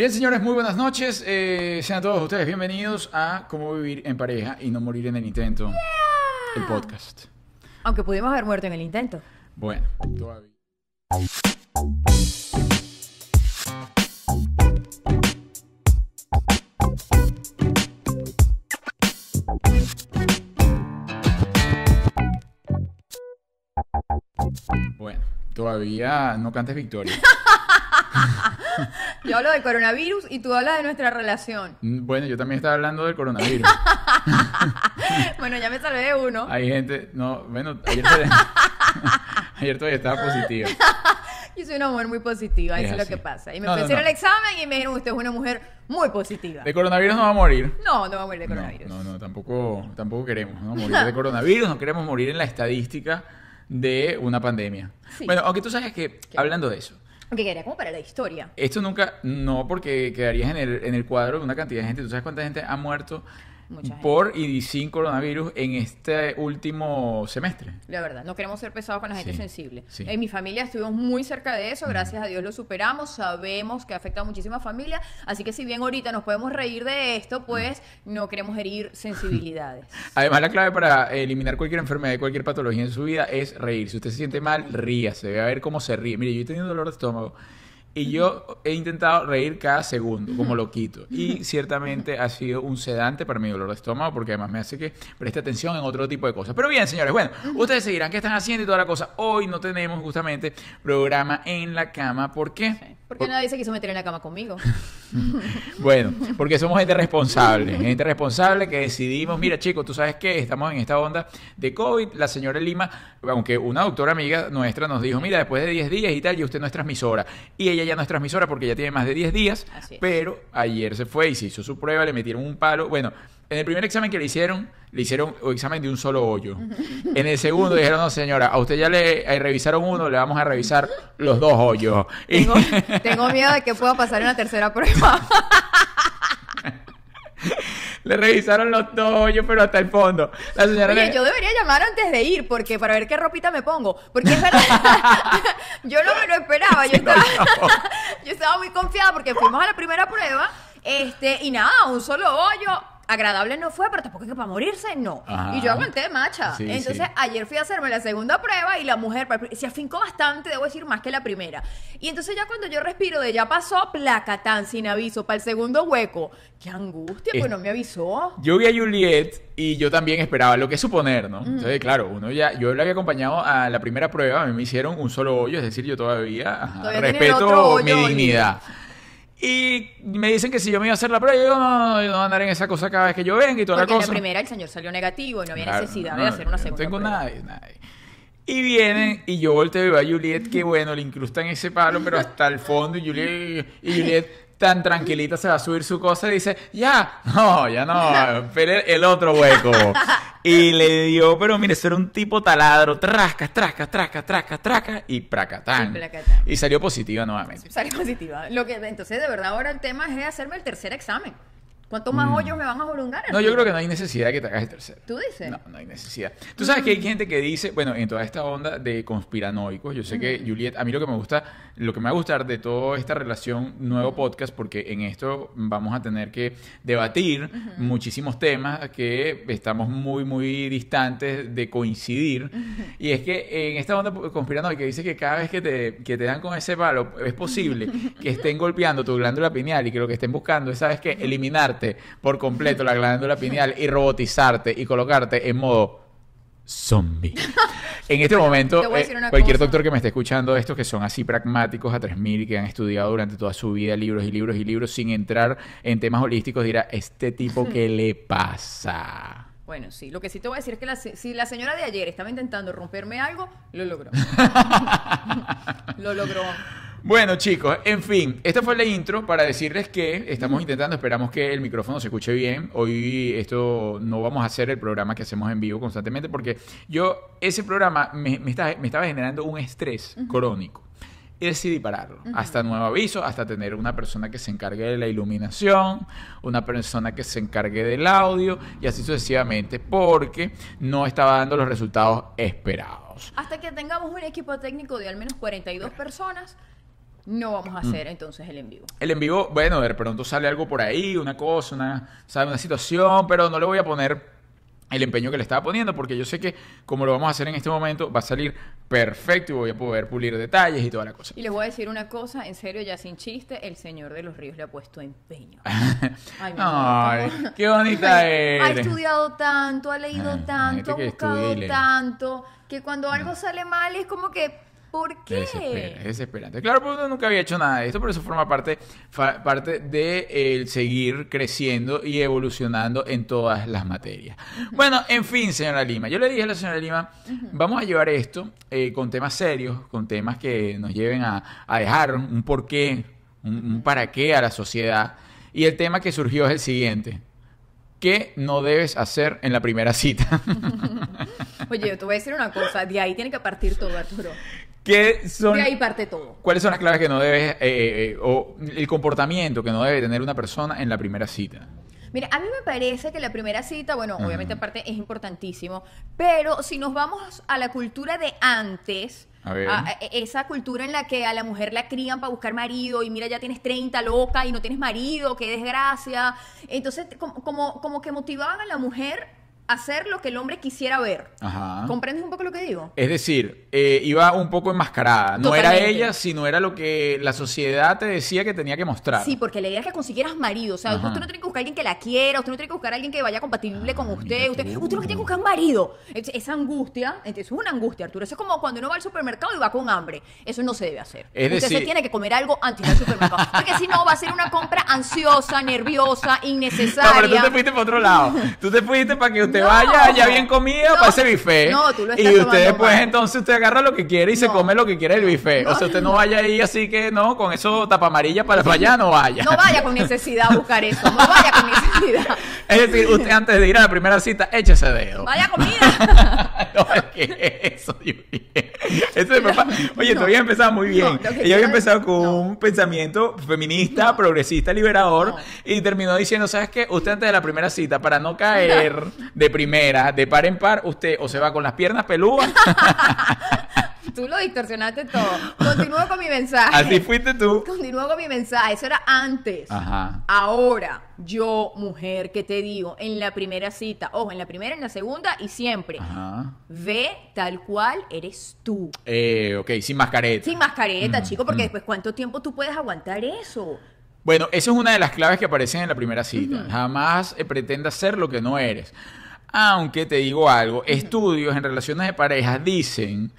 Bien, señores, muy buenas noches. Eh, sean todos ustedes bienvenidos a Cómo vivir en pareja y no morir en el intento. El podcast. Aunque pudimos haber muerto en el intento. Bueno, todavía. Bueno, todavía no cantes victoria. Yo hablo del coronavirus y tú hablas de nuestra relación. Mm, Bueno, yo también estaba hablando del coronavirus. Bueno, ya me salvé de uno. Hay gente, no, bueno, ayer, todavía- ayer todavía estaba positiva. Yo soy una mujer muy positiva, Es eso es lo que pasa. Y me No, el examen y me dijeron, usted es una mujer muy positiva. De coronavirus no va a morir. No, no va a morir de coronavirus. no, no, tampoco, tampoco queremos ¿no? morir de coronavirus, no queremos morir en la estadística de una pandemia. Sí. Bueno, aunque tú sabes que, hablando de eso, Aunque quería como para la historia. esto nunca, no porque quedarías en el, en el cuadro de una cantidad de gente, ¿tú sabes cuánta gente ha muerto Mucha gente. por y sin coronavirus en este último semestre? La verdad, no queremos ser pesados con la gente Sí, sensible. sí. En mi familia estuvimos muy cerca de eso, gracias a Dios lo superamos, sabemos que afecta a muchísimas familias, así que si bien ahorita nos podemos reír de esto, pues no queremos herir sensibilidades. Además, la clave para eliminar cualquier enfermedad y cualquier patología en su vida es reír. Si usted se siente mal, ríase. Ve a ver cómo se ríe. Mire, yo he tenido dolor de estómago y yo he intentado reír cada segundo, como loquito. Y ciertamente ha sido un sedante para mi dolor de estómago porque además me hace que preste atención en otro tipo de cosas. Pero bien, señores, bueno, ustedes seguirán qué están haciendo y toda la cosa. Hoy no tenemos justamente programa en la cama. ¿Por qué? Porque nadie se quiso meter en la cama conmigo. Bueno, porque somos gente responsable, gente responsable que decidimos, mira chicos, tú sabes que estamos en esta onda de COVID, la señora Lima, aunque una doctora amiga nuestra nos dijo, mira, después de 10 días y tal, y usted no es transmisora. Y ella ya no es transmisora porque ya tiene más de 10 días, pero ayer se fue y se hizo su prueba, le metieron un palo. Bueno, en el primer examen que le hicieron, le hicieron un examen de un solo hoyo. En el segundo dijeron, no señora, a usted ya le eh, revisaron uno, le vamos a revisar los dos hoyos. Y- Tengo, tengo miedo de que pueda pasar en la tercera prueba. Le revisaron los dos hoyos, pero hasta el fondo. La señora Oye, le- yo debería llamar antes de ir porque para ver qué ropita me pongo. Porque es verdad, yo no me lo esperaba. Yo estaba, yo estaba muy confiada porque fuimos a la primera prueba este, y nada, un solo hoyo. Agradable no fue, pero tampoco es que para morirse, no. Ajá. Y yo aguanté, macha. Sí, Entonces, sí. ayer fui a hacerme la segunda prueba y la mujer se afincó bastante, debo decir, más que la primera. Y entonces ya cuando yo respiro de ya pasó, placatán, sin aviso, para el segundo hueco. Qué angustia, Es- pues no me avisó. Yo vi a Juliet y yo también esperaba, lo que es suponer, ¿no? Entonces, claro, uno ya, yo la había acompañado a la primera prueba, a mí me hicieron un solo hoyo, es decir, yo todavía, ajá, respeto mi dignidad. Y me dicen que si yo me iba a hacer la prueba, yo digo, no, no, no, no andar en esa cosa cada vez que yo venga y toda Porque la en la cosa. primera el señor salió negativo y no había Claro, necesidad no, de hacer una no segunda tengo prueba. nadie, nadie. Y vienen y yo volteo y veo a Juliet, que bueno, le incrustan ese palo, pero hasta el fondo. Y Juliet, y Juliet tan tranquilita se va a subir su cosa y dice, ya, no, ya no, espere el otro hueco. Y le dio, pero mire, eso era un tipo taladro, trasca, trasca, trasca, trasca, trasca, y pracatán. Y. Y salió positiva nuevamente. Sale positiva. Lo que, entonces, de verdad, ahora el tema es hacerme el tercer examen. ¿Cuántos más hoyos me van a? Mm. No, yo creo que no hay necesidad de que te hagas el tercero. ¿Tú dices? No, no hay necesidad. Tú sabes que hay gente que dice, bueno, en toda esta onda de conspiranoicos, yo sé que Juliet, a mí lo que me gusta, lo que me va a gustar de toda esta relación nuevo podcast, porque en esto vamos a tener que debatir muchísimos temas que estamos muy, muy distantes de coincidir. Y es que en esta onda conspiranoica dice que cada vez que te, que te dan con ese palo, es posible que estén golpeando tu glándula pineal y que lo que estén buscando es, ¿sabes qué? Eliminarte por completo la glándula pineal y robotizarte y colocarte en modo zombie. En este momento, eh, cualquier cosa. doctor que me esté escuchando esto, que son así pragmáticos a 3000 y que han estudiado durante toda su vida libros y libros y libros sin entrar en temas holísticos, dirá, ¿este tipo qué le pasa? Bueno, sí. Lo que sí te voy a decir es que la si la señora de ayer estaba intentando romperme algo, lo logró. lo logró. Bueno, chicos, en fin, esta fue la intro para decirles que estamos intentando, esperamos que el micrófono se escuche bien. Hoy esto no vamos a hacer el programa que hacemos en vivo constantemente porque yo, ese programa me, me estaba, me estaba generando un estrés crónico. Y decidí pararlo. Hasta nuevo aviso, hasta tener una persona que se encargue de la iluminación, una persona que se encargue del audio y así sucesivamente, porque no estaba dando los resultados esperados. Hasta que tengamos un equipo técnico de al menos 42 personas, no vamos a hacer entonces el en vivo. El en vivo, bueno, de pronto sale algo por ahí, una cosa, una, ¿sabe? una situación, pero no le voy a poner el empeño que le estaba poniendo porque yo sé que como lo vamos a hacer en este momento va a salir perfecto y voy a poder pulir detalles y toda la cosa. Y les voy a decir una cosa, en serio, ya sin chiste, el Señor de los Ríos le ha puesto empeño. Ay, amor, Ay, qué bonita Ha eres. estudiado tanto, ha leído Ay, tanto, ha buscado tanto, que cuando algo sale mal es como que, ¿por qué? Desespera, es desesperante. Claro, porque uno nunca había hecho nada de esto, pero eso forma parte, fa- parte de el seguir creciendo y evolucionando en todas las materias. Bueno, en fin, señora Lima, yo le dije a la señora Lima, vamos a llevar esto eh, con temas serios, con temas que nos lleven a, a dejar un porqué, un, un para qué a la sociedad. Y el tema que surgió es el siguiente. ¿Qué no debes hacer en la primera cita? Oye, yo te voy a decir una cosa, de ahí tiene que partir todo, Arturo. ¿Qué son De ahí parte todo. ¿Cuáles son las claves que no debes, eh, eh, eh, o el comportamiento que no debe tener una persona en la primera cita? Mira, a mí me parece que la primera cita, bueno, obviamente aparte es importantísimo, pero si nos vamos a la cultura de antes, A ver. a- a- esa cultura en la que a la mujer la crían para buscar marido y mira, ya tienes 30 loca y no tienes marido, qué desgracia. Entonces, como, como, como que motivaban a la mujer hacer lo que el hombre quisiera ver. Ajá. ¿Comprendes un poco lo que digo? Es decir, eh, iba un poco enmascarada. No era ella, sino era lo que la sociedad te decía que tenía que mostrar. Sí, porque la idea es que consiguieras marido. O sea, Ajá. usted no tiene que buscar a alguien que la quiera, usted no tiene que buscar a alguien que vaya compatible Ah, con usted. Usted, usted que tiene que buscar un marido. Es- Esa angustia, entonces, es una angustia, Arturo. Eso es como cuando uno va al supermercado y va con hambre. Eso no se debe hacer. Es usted se tiene que comer algo antes del supermercado. Porque si no, va a ser una compra ansiosa, nerviosa, No, innecesaria. pero tú te fuiste para otro lado. Tú te fuiste para que usted No. vaya ya bien comido No. para ese buffet. No, tú lo Y estás usted tomando después, mal. entonces, usted agarra lo que quiere y se come lo que quiere el buffet. O sea, usted no vaya ahí así que no, con eso tapa amarilla para, para allá, no vaya. No vaya con necesidad a buscar eso. No vaya con necesidad. Es decir, usted antes de ir a la primera cita, échese dedo. Vaya comida. no, es que eso, papá. Oye, tú habías empezado muy bien. Ella había empezado con un pensamiento feminista, progresista, liberador y terminó diciendo, ¿sabes qué? Usted antes de la primera cita, para no caer de primera, de par en par, usted o se va con las piernas peludas, Tú lo distorsionaste todo. Continúo con mi mensaje. así fuiste tú. Continúo con mi mensaje. Eso era antes. Ajá. Ahora, yo, mujer, que te digo, en la primera cita, ojo, en la primera, en la segunda y siempre, Ajá. ve tal cual eres tú. Eh, ok, sin mascareta. Sin mascareta, Mm, chico, porque mm. después, ¿cuánto tiempo tú puedes aguantar eso? Bueno, eso es una de las claves que aparecen en la primera cita. Jamás eh, pretendas ser lo que no eres. Aunque te digo algo, estudios en relaciones de parejas dicen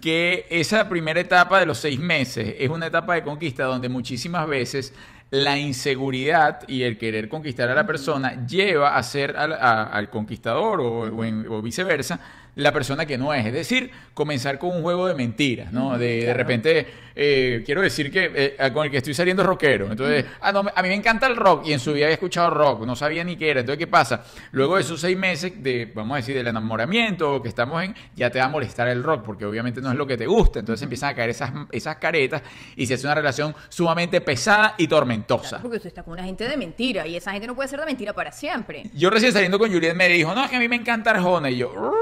que esa primera etapa de los seis meses es una etapa de conquista donde muchísimas veces la inseguridad y el querer conquistar a la persona lleva a ser al, a- al conquistador o, o en- o viceversa la persona que no es. Es decir, comenzar con un juego de mentiras, ¿no? De, de repente, eh, quiero decir que eh, con el que estoy saliendo es rockero. Entonces, ah, no, a mí me encanta el rock y en su vida había escuchado rock, no sabía ni qué era. Entonces, ¿qué pasa? Luego de esos seis meses de, vamos a decir, del enamoramiento que estamos en, ya te va a molestar el rock porque obviamente no es lo que te gusta. Entonces empiezan a caer esas, esas caretas y se hace una relación sumamente pesada y tormentosa. Porque usted está con una gente de mentira y esa gente no puede ser de mentira para siempre. Yo recién saliendo con Juliet me dijo, no, es que a mí me encanta Arjona. Y yo...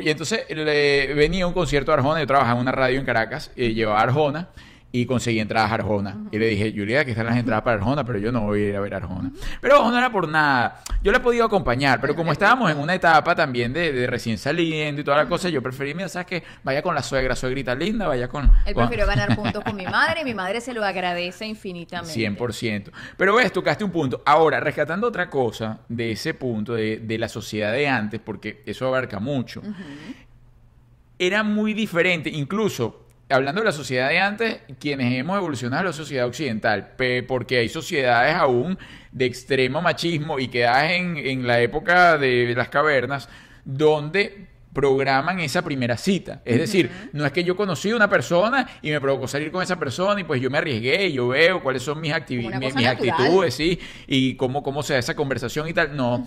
Y entonces le, venía un concierto de Arjona, yo trabajaba en una radio en Caracas, y llevaba a Arjona y conseguí entradas a Arjona. Y le dije, Juliet, aquí están las entradas para Arjona, pero yo no voy a ir a ver a Arjona. Pero no era por nada. Yo le he podido acompañar, pero como estábamos en una etapa también de, de recién saliendo y toda la cosa, yo preferí, mira, ¿sabes qué? Vaya con la suegra, suegrita linda, vaya con... Él con- prefirió ganar puntos con mi madre y mi madre se lo agradece infinitamente. 100%. Pero ves, tocaste un punto. Ahora, rescatando otra cosa de ese punto, de, de la sociedad de antes, porque eso abarca mucho, era muy diferente, incluso hablando de la sociedad de antes, quienes hemos evolucionado a la sociedad occidental, porque hay sociedades aún de extremo machismo y quedadas en, en la época de las cavernas, donde programan esa primera cita. Es decir, no es que yo conocí a una persona y me provocó salir con esa persona y pues yo me arriesgué y yo veo cuáles son mis, activi- mis actitudes, sí, y cómo, cómo se da esa conversación y tal. No.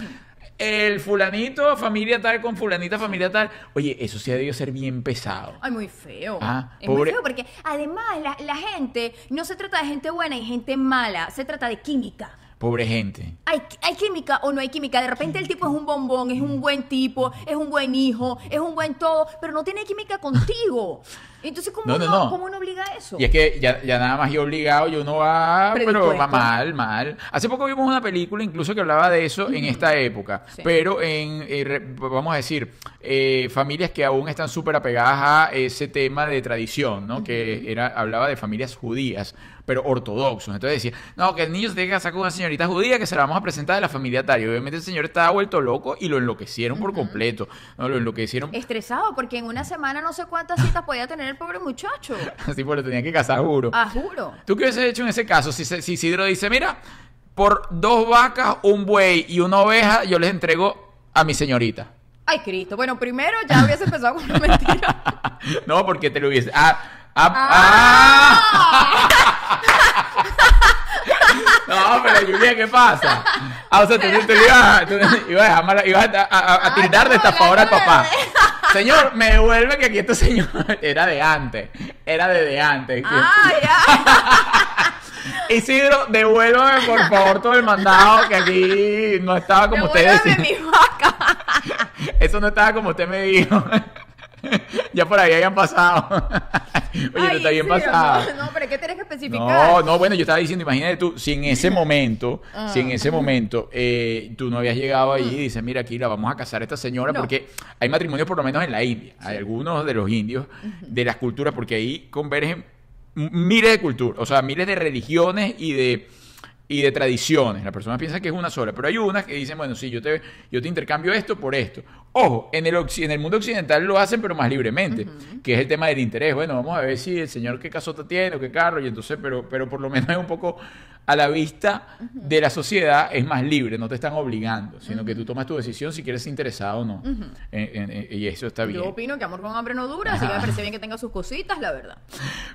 El fulanito, familia tal con fulanita, familia tal. Oye, eso sí ha debido ser bien pesado. Ay, muy feo. Ah, es pobre- muy feo porque además la, la gente no se trata de gente buena y gente mala, se trata de química. Pobre gente. Hay, hay química o no hay química. De repente el tipo es un bombón, es un buen tipo, es un buen hijo, es un buen todo, pero no tiene química contigo. Entonces, ¿cómo No, no, no, no. ¿cómo uno obliga a eso? Y es que ya, ya nada más yo obligado, yo no va, pero va mal, mal. Hace poco vimos una película incluso que hablaba de eso en esta época, Sí. pero en, eh, vamos a decir, eh, familias que aún están súper apegadas a ese tema de tradición, ¿no? Que era, hablaba de familias judías, pero ortodoxos. Entonces decía, no, que el niño se tiene que casar con una señorita judía que se la vamos a presentar de la familia tal. Y obviamente el señor estaba vuelto loco y lo enloquecieron por completo, ¿no? Lo enloquecieron Estresado, porque en una semana no sé cuántas citas podía tener el pobre muchacho. así porque lo tenía que casar, juro. Ah, juro. ¿Tú qué hubieses hecho en ese caso? Si, si Isidro dice, mira, por dos vacas, un buey y una oveja, yo les entrego a mi señorita. Ay, Cristo. Bueno, primero ya hubiese empezado con una mentira. no, porque te lo hubiese... Ah, ah, ah. No, pero Julia, ¿qué pasa? Ah, o sea, tú, ibas, tú le ibas a, mala- ibas a, a- a tirar de esta ahora al papá. Señor, me devuelve que aquí este señor era de antes. Era de de antes. ah, ya. Isidro, devuélvame por favor todo el mandado que aquí no estaba como usted decía. mi vaca. Eso no estaba como usted me dijo. ya por ahí habían pasado. Oye, no Ay, está bien sí, pasado. No, no, pero que tienes que especificar. No, no, bueno, yo estaba diciendo, imagínate tú, si en ese momento, Ah. si en ese momento eh, tú no habías llegado ahí y dices, mira, aquí la vamos a casar a esta señora, No. porque hay matrimonios por lo menos en la India, hay algunos de los indios, de las culturas, porque ahí convergen miles de culturas, o sea, miles de religiones y de y de tradiciones. La persona piensa que es una sola, pero hay unas que dicen, bueno, sí, yo te, yo te intercambio esto por esto. Ojo, en el, en el mundo occidental lo hacen, pero más libremente, que es el tema del interés. Bueno, vamos a ver si el señor qué casota tiene o qué carro, y entonces, pero, pero por lo menos es un poco a la vista de la sociedad, es más libre, no te están obligando, sino que tú tomas tu decisión si quieres interesado o no. En- en- en- y eso está bien. Yo opino que amor con hambre no dura, así que me parece bien que tenga sus cositas, la verdad.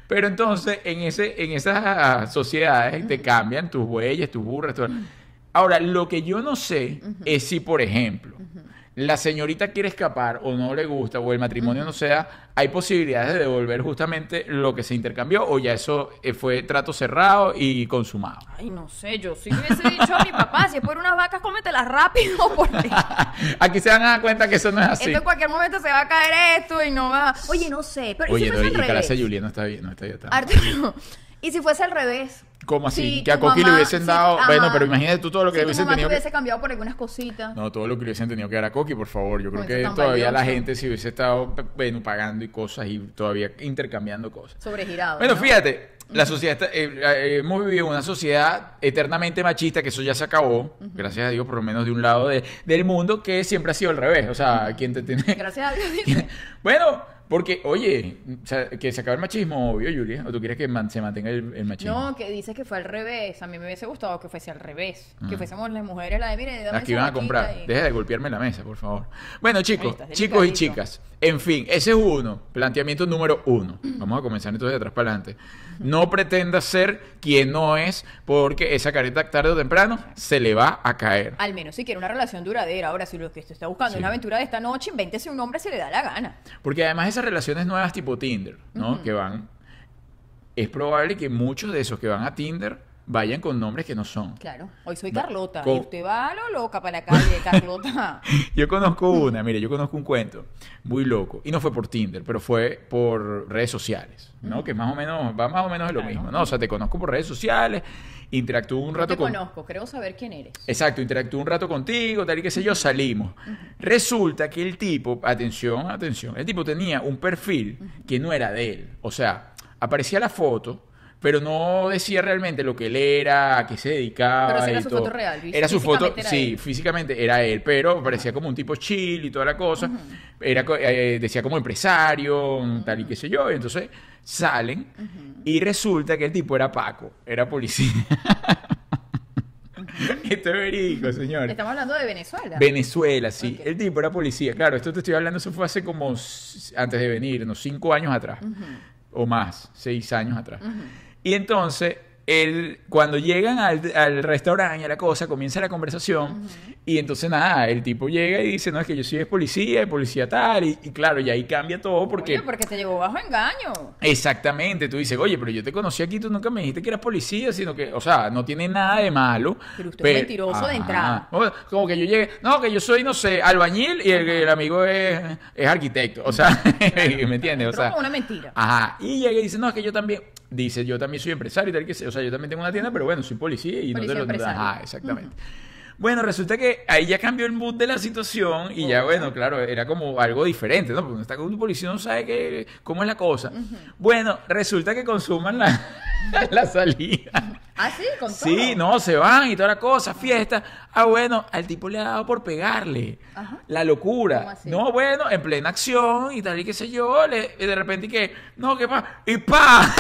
Pero entonces, en, ese, en esas sociedades te cambian tus bueyes, tus burras. todo. Ahora, lo que yo no sé es si, por ejemplo, la señorita quiere escapar o no le gusta o el matrimonio no sea, hay posibilidades de devolver justamente lo que se intercambió o ya eso eh, fue trato cerrado y consumado. Ay, no sé, yo sí hubiese dicho a mi papá, si es por unas vacas, cómetelas rápido, porque Aquí se van a dar cuenta que eso no es así. esto en cualquier momento se va a caer esto y no va... Oye, no sé, pero ¿y Oye, no, fuese y revés? Julia no está bien, no está bien. Arturo, ¿y si fuese al revés? ¿Cómo así? Que a Coqui le mamá- hubiesen si- dado. ajá. Bueno, pero imagínate tú todo lo que si le hubiesen tenido que. hubiese cambiado por algunas cositas. No, todo lo que le hubiesen tenido que dar a Coqui, por favor. Yo creo que todavía la gente si hubiese estado bueno, pagando y cosas y todavía intercambiando cosas. Sobregirado. Bueno, ¿no? fíjate, la sociedad está- eh, eh, hemos vivido una sociedad eternamente machista, que eso ya se acabó, gracias a Dios, por lo menos de un lado de- del mundo, que siempre ha sido al revés. O sea, quien te tiene. Gracias a Dios. bueno, porque, oye, o sea, que se acabe el machismo, obvio, Julia. ¿O tú quieres que man- se mantenga el, el machismo? No, que dice que fue al revés. A mí me hubiese gustado que fuese al revés. Que Ah. fuésemos las mujeres la de, mire, dame Las que iban a comprar. y- Deja de golpearme la mesa, por favor. Bueno, chicos, chicos y chicas. En fin, ese es uno. Planteamiento número uno. Vamos a comenzar entonces de atrás para adelante. No pretenda ser quien no es, porque esa careta tarde o temprano se le va a caer. Al menos si quiere una relación duradera. Ahora, si lo que usted está buscando Sí. es una aventura de esta noche, invéntese un hombre, se le da la gana. Porque además esas relaciones nuevas tipo Tinder, ¿no? Que van... Es probable que muchos de esos que van a Tinder vayan con nombres que no son. Claro. Hoy soy Carlota. con- Y usted va a lo loca para la calle, Carlota. Yo conozco una, mire, yo conozco un cuento muy loco. Y no fue por Tinder, pero fue por redes sociales, ¿no? Que más o menos, va más o menos de lo Claro. mismo, ¿no? O sea, te conozco por redes sociales, interactúo un rato te con... conozco, creo saber quién eres. Exacto, interactúo un rato contigo, tal y qué sé yo, salimos. Resulta que el tipo, atención, atención, el tipo tenía un perfil que no era de él. O sea, aparecía la foto, pero no decía realmente lo que él era, a qué se dedicaba. Pero sí era y su todo. foto real, ¿viste? Era su foto, era sí, él. físicamente era él, pero parecía como un tipo chill y toda la cosa. Era, eh, decía como empresario, tal y qué sé yo. Y entonces salen y resulta que el tipo era Paco, era policía. Esto es verídico, señor. Estamos hablando de Venezuela. Venezuela, sí. El tipo era policía. Claro, esto te estoy hablando, eso fue hace como, antes de venir, unos cinco años atrás. O más, seis años atrás. Y entonces, él, cuando llegan al, al restaurante y a la cosa, comienza la conversación Y entonces nada, el tipo llega y dice, no, es que yo soy de policía, de policía tal, y, y claro, y ahí cambia todo porque... Oye, porque te llevó bajo engaño. Exactamente, tú dices, oye, pero yo te conocí aquí, tú nunca me dijiste que eras policía, sino que, o sea, no tiene nada de malo. Pero usted es mentiroso de entrada. Como que yo llegué, no, que yo soy, no sé, albañil y el, el amigo es, es arquitecto, o sea, ¿me entiendes? O sea, como una mentira. Ajá, y llega y dice, no, es que yo también, dice, yo también soy empresario y tal, que o sea, yo también tengo una tienda, pero bueno, soy policía y Policía no te lo... empresario. Ajá, exactamente. Bueno, resulta que ahí ya cambió el mood de la situación y ya, bueno, claro, era como algo diferente, ¿no? Porque uno está con un policía, no sabe qué, cómo es la cosa. Bueno, resulta que consuman la, la salida. Ah, sí, con todo. Sí, no, se van y toda la cosa, fiesta. Ah, bueno, al tipo le ha dado por pegarle. Ajá. La ¿Cómo locura. No, bueno, en plena acción y tal y qué sé yo, le, y de repente que, no, qué pa, y pa.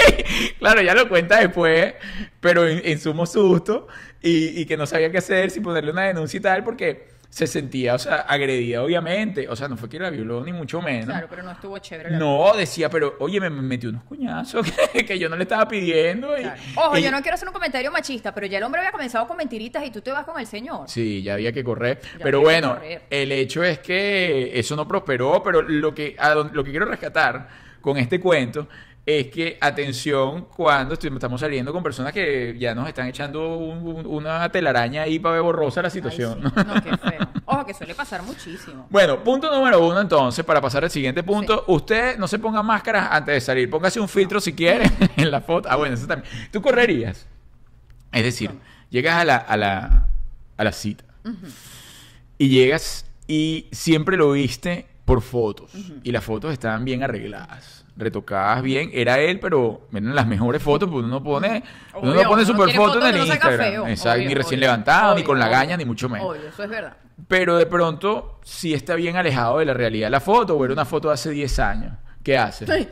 claro, ya lo cuenta después, pero en, en sumo susto y, y que no sabía qué hacer, si ponerle una denuncia y tal, porque se sentía, o sea, agredida, obviamente. O sea, no fue que la violó ni mucho menos. Claro, pero no estuvo chévere. la No, decía, pero oye, me me metió unos cuñazos que, que yo no le estaba pidiendo. y- Claro. Ojo, y- yo no quiero hacer un comentario machista, pero ya el hombre había comenzado con mentiritas y tú te vas con el señor. Sí, ya había que correr. Ya pero bueno, correr. el hecho es que eso no prosperó, pero lo que, a lo que quiero rescatar con este cuento es que, atención, cuando estamos saliendo con personas que ya nos están echando un- un- una telaraña ahí para ver borrosa la Ay, situación. sí. No, qué feo. Ojo, que suele pasar muchísimo. Bueno, punto número uno entonces, para pasar al siguiente punto. Usted no se ponga máscaras antes de salir. Póngase un filtro si quiere en la foto. Ah, bueno, eso también. ¿Tú correrías? Es decir, llegas a la, a la, a la cita y llegas y siempre lo viste por fotos. Y las fotos estaban bien arregladas, retocadas bien. Era él, pero miren las mejores fotos, pues uno no pone, uno no Obvio, pone super fotos en el no Instagram. feo. Exacto, Obvio, ni recién obvio. levantado, ni Obvio, con la obvio. gaña, ni mucho menos. Obvio, eso es verdad. Pero de pronto sí está bien alejado de la realidad la foto, o era una foto de hace 10 años. ¿Qué hace?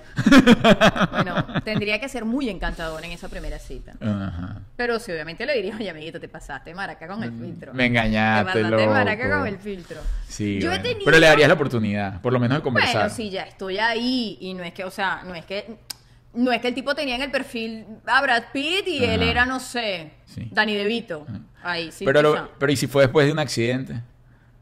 Bueno, tendría que ser muy encantador en esa primera cita. Ajá. Pero sí, obviamente le diría, oye, amiguito, te pasaste maraca con el filtro. Mm, Me engañaste, Te pasaste loco. maraca con el filtro. Sí, Yo he tenido- Pero le darías la oportunidad, por lo menos de conversar. Bueno, sí, ya estoy ahí. Y no es que, o sea, no es que. No es que el tipo tenía en el perfil a Brad Pitt y él era, no sé, Sí. Danny DeVito. Ahí, sí. pero, lo- pero ¿y si fue después de un accidente?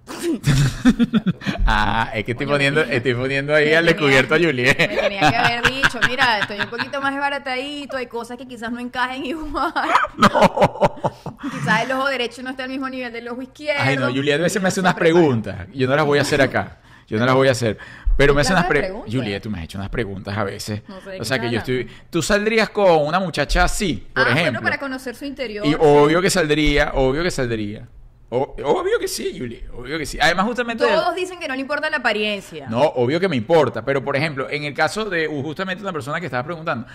ah, es que estoy poniendo, estoy poniendo ahí al descubierto a Me Juliet. tenía que haber dicho, mira, estoy un poquito más desbaratadito, hay cosas que quizás no encajen igual. Quizás el ojo derecho no está al mismo nivel del ojo izquierdo. Ay, no, Juliet a veces me hace unas preguntas. Yo no las voy a hacer acá. Yo no las voy a hacer. Pero me ¿Qué hace unas preguntas. Juliet, tú me has hecho unas preguntas a veces. No sé o sea que yo estoy. Tú saldrías con una muchacha así, por ah, ejemplo. bueno, para conocer su interior. Y obvio que saldría, obvio que saldría. O- obvio que sí, Juliet, obvio que sí. Además, justamente. Todos dicen que no le importa la apariencia. No, obvio que me importa, pero por ejemplo, en el caso de justamente una persona que estaba preguntando,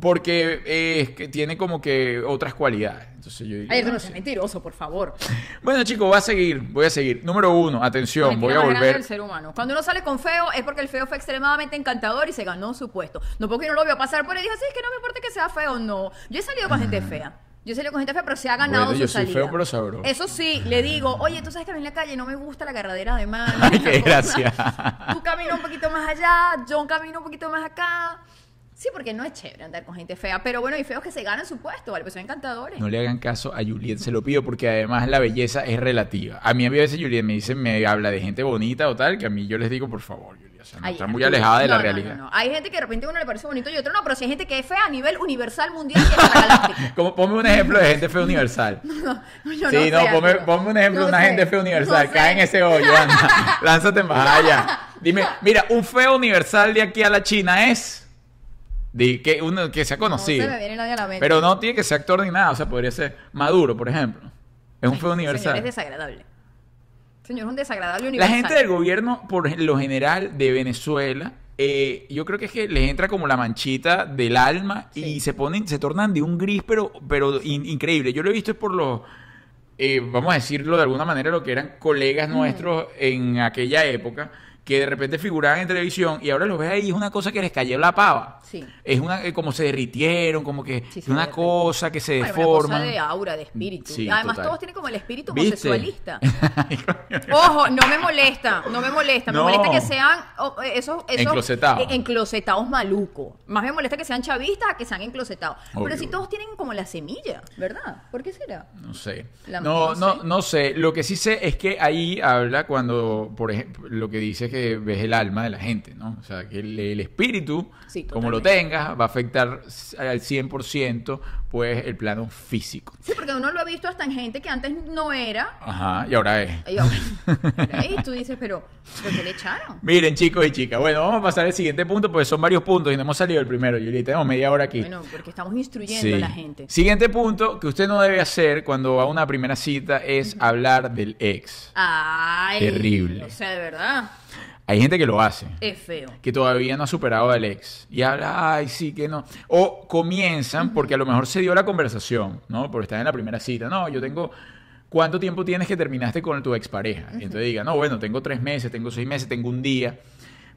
porque eh, es que tiene como que otras cualidades. Entonces yo digo, Ay, no bueno, seas mentiroso, por favor. Bueno, chicos, voy a seguir, voy a seguir. Número uno, atención, voy a volver. del ser humano. Cuando uno sale con feo es porque el feo fue extremadamente encantador y se ganó su puesto. No porque uno lo vio pasar por ahí y dijo, sí, es que no me importa que sea feo, no. Yo he salido con gente fea. Yo salido con gente fea, pero se ha ganado Bueno, su yo soy salida. feo, pero sabroso. Eso sí, le digo, oye, tú sabes que a mí en la calle no me gusta la agarradera de mano. Ay, qué gracia. Tú caminas un poquito más allá, yo camino un poquito más acá. Sí, porque no es chévere andar con gente fea. Pero bueno, hay feos que se ganan su puesto, ¿vale? Pues son encantadores. No le hagan caso a Juliet, se lo pido, porque además la belleza es relativa. A mí a veces Juliet me dice, me habla de gente bonita o tal, que a mí yo les digo, por favor, o sea, no está muy Arturo. alejada de No, la no, realidad. no, no. Hay gente que de repente a uno le parece bonito y otro no, pero si hay gente que es fea a nivel universal, mundial y. Como, ponme un ejemplo de gente fea universal. Yo sí, no, sé, ponme, ponme un ejemplo de No una sé, gente fea universal. no Cae en ese hoyo, anda. Lánzate más allá. Dime, mira, un feo universal de aquí a la China es. Di, que, uno, que sea No conocido. se me viene la mente. Pero no tiene que ser actor ni nada. O sea, podría ser Maduro, por ejemplo. Es un feo Señor universal. es desagradable. Señor es un desagradable La universal. gente del gobierno, por lo general, de Venezuela, eh, yo creo que es que les entra como la manchita del alma y se ponen, se tornan de un gris, pero, pero in- increíble. Yo lo he visto por los, eh, vamos a decirlo de alguna manera, lo que eran colegas nuestros en aquella época, que de repente figuraban en televisión y ahora los ves ahí es una cosa que les cayó la pava. Sí. Es una, eh, como se derritieron, como que Sí, es una cosa que se Bueno, una deforma. cosa de aura, de espíritu. Sí, Además, total. todos tienen como el espíritu ¿Viste? homosexualista. Ojo, no me molesta, no me molesta. Me No. molesta que sean oh, eh, esos, esos Enclosetados. eh, enclosetados malucos. Más me molesta que sean chavistas a que sean enclosetados. Obvio. Pero si todos tienen como la semilla, ¿verdad? ¿Por qué será? No sé. La- no, no no, sé. no sé. Lo que sí sé es que ahí habla cuando, por ejemplo, lo que dice es que ves el alma de la gente, ¿no? O sea, que el, el espíritu, Sí, como lo tengas, va a afectar al 100% pues el plano físico. Sí, porque uno lo ha visto hasta en gente que antes no era. Ajá, y ahora es. Y ahora- tú dices, pero, ¿pero qué le echaron? Miren, chicos y chicas, bueno, vamos a pasar al siguiente punto, porque son varios puntos y no hemos salido del primero, Yuli. Tenemos media hora aquí. Bueno, porque estamos instruyendo Sí. a la gente. Siguiente punto que usted no debe hacer cuando va a una primera cita es hablar del ex. Ay, Terrible. O sea, de verdad, Hay gente que lo hace. es feo. que todavía no ha superado al ex y habla, ay, sí, que no. O comienzan porque a lo mejor se dio la conversación, ¿no? Porque están en la primera cita. No, yo tengo. ¿Cuánto tiempo tienes que terminaste con tu expareja? Y entonces diga, no, bueno, tengo tres meses, tengo seis meses, tengo un día.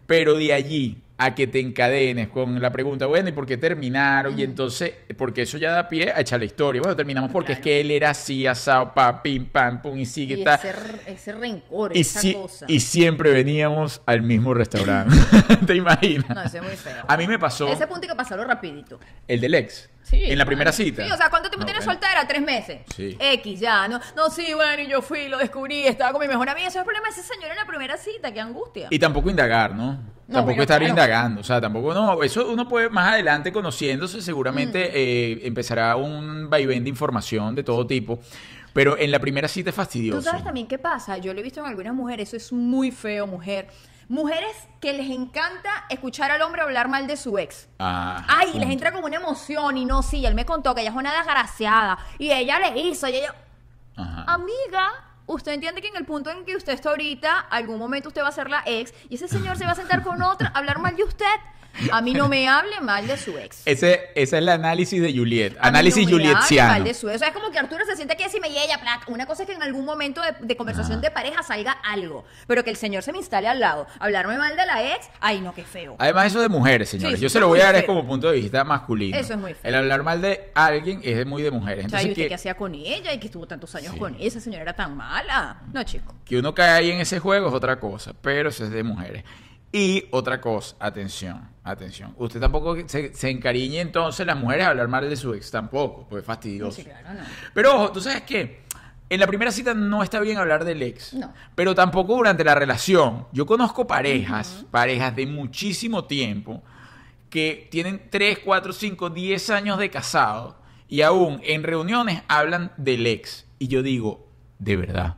Pero de allí a que te encadenes con la pregunta, bueno, ¿y por qué terminaron? Y entonces, porque eso ya da pie a echar la historia. Bueno, terminamos porque es que él era así, asado, pa, pim, pam, pum, y sigue, Y está. ese, ese rencor, Y, esa si- cosa. y siempre veníamos al mismo restaurante. ¿Te imaginas? No, ese es muy feo. A mí me pasó Ese punto hay que pasarlo rapidito. el del ex. Sí, en la primera cita. Sí, o sea, ¿cuánto tiempo No, tienes bueno. soltera? Tres meses. Sí. X, ya. No, no, sí, bueno, y yo fui, lo descubrí, estaba con mi mejor amiga. Ese es el problema de ese señor en la primera cita, qué angustia. Y tampoco indagar, ¿no? No, tampoco bueno, estar claro. indagando. O sea, tampoco, no. Eso uno puede más adelante conociéndose, seguramente Mm. eh, empezará un vaivén de información de todo tipo. Pero en la primera cita es fastidioso. Tú sabes también qué pasa. Yo lo he visto en algunas mujeres, eso es muy feo, mujer. Mujeres que les encanta escuchar al hombre hablar mal de su ex. Ah, Ay, punto. les entra como una emoción y no, sí, él me contó que ella es una desgraciada y ella le hizo y ella... Ajá. Amiga, usted entiende que en el punto en que usted está ahorita, algún momento usted va a ser la ex y ese señor se va a sentar con otra a hablar mal de usted. A mí no me hable mal de su ex. Ese, ese es el análisis de Juliet. A Análisis no julietiano. mal de su ex. O sea, es como que Arturo se siente aquí encima y ella. Una cosa es que en algún momento de, de conversación de pareja salga algo, pero que el señor se me instale al lado. Hablarme mal de la ex, ay no, qué feo. Además, eso de mujeres, señores. Sí, Yo se lo voy a dar es como punto de vista masculino. Eso es muy feo. El hablar mal de alguien es muy de mujeres. O sea, ¿y Entonces, usted que, qué hacía con ella y que estuvo tantos años Sí. con ella? Esa señora era tan mala. No, chico. que uno cae ahí en ese juego es otra cosa, pero eso es de mujeres. Y otra cosa, atención, atención. Usted tampoco se, se encariñe entonces las mujeres a hablar mal de su ex, tampoco, pues es fastidioso. Sí, claro, no. Pero ojo, tú sabes qué, en la primera cita no está bien hablar del ex, No. pero tampoco durante la relación. Yo conozco parejas, parejas de muchísimo tiempo, que tienen 3, 4, 5, 10 años de casado y aún en reuniones hablan del ex. Y yo digo, de verdad.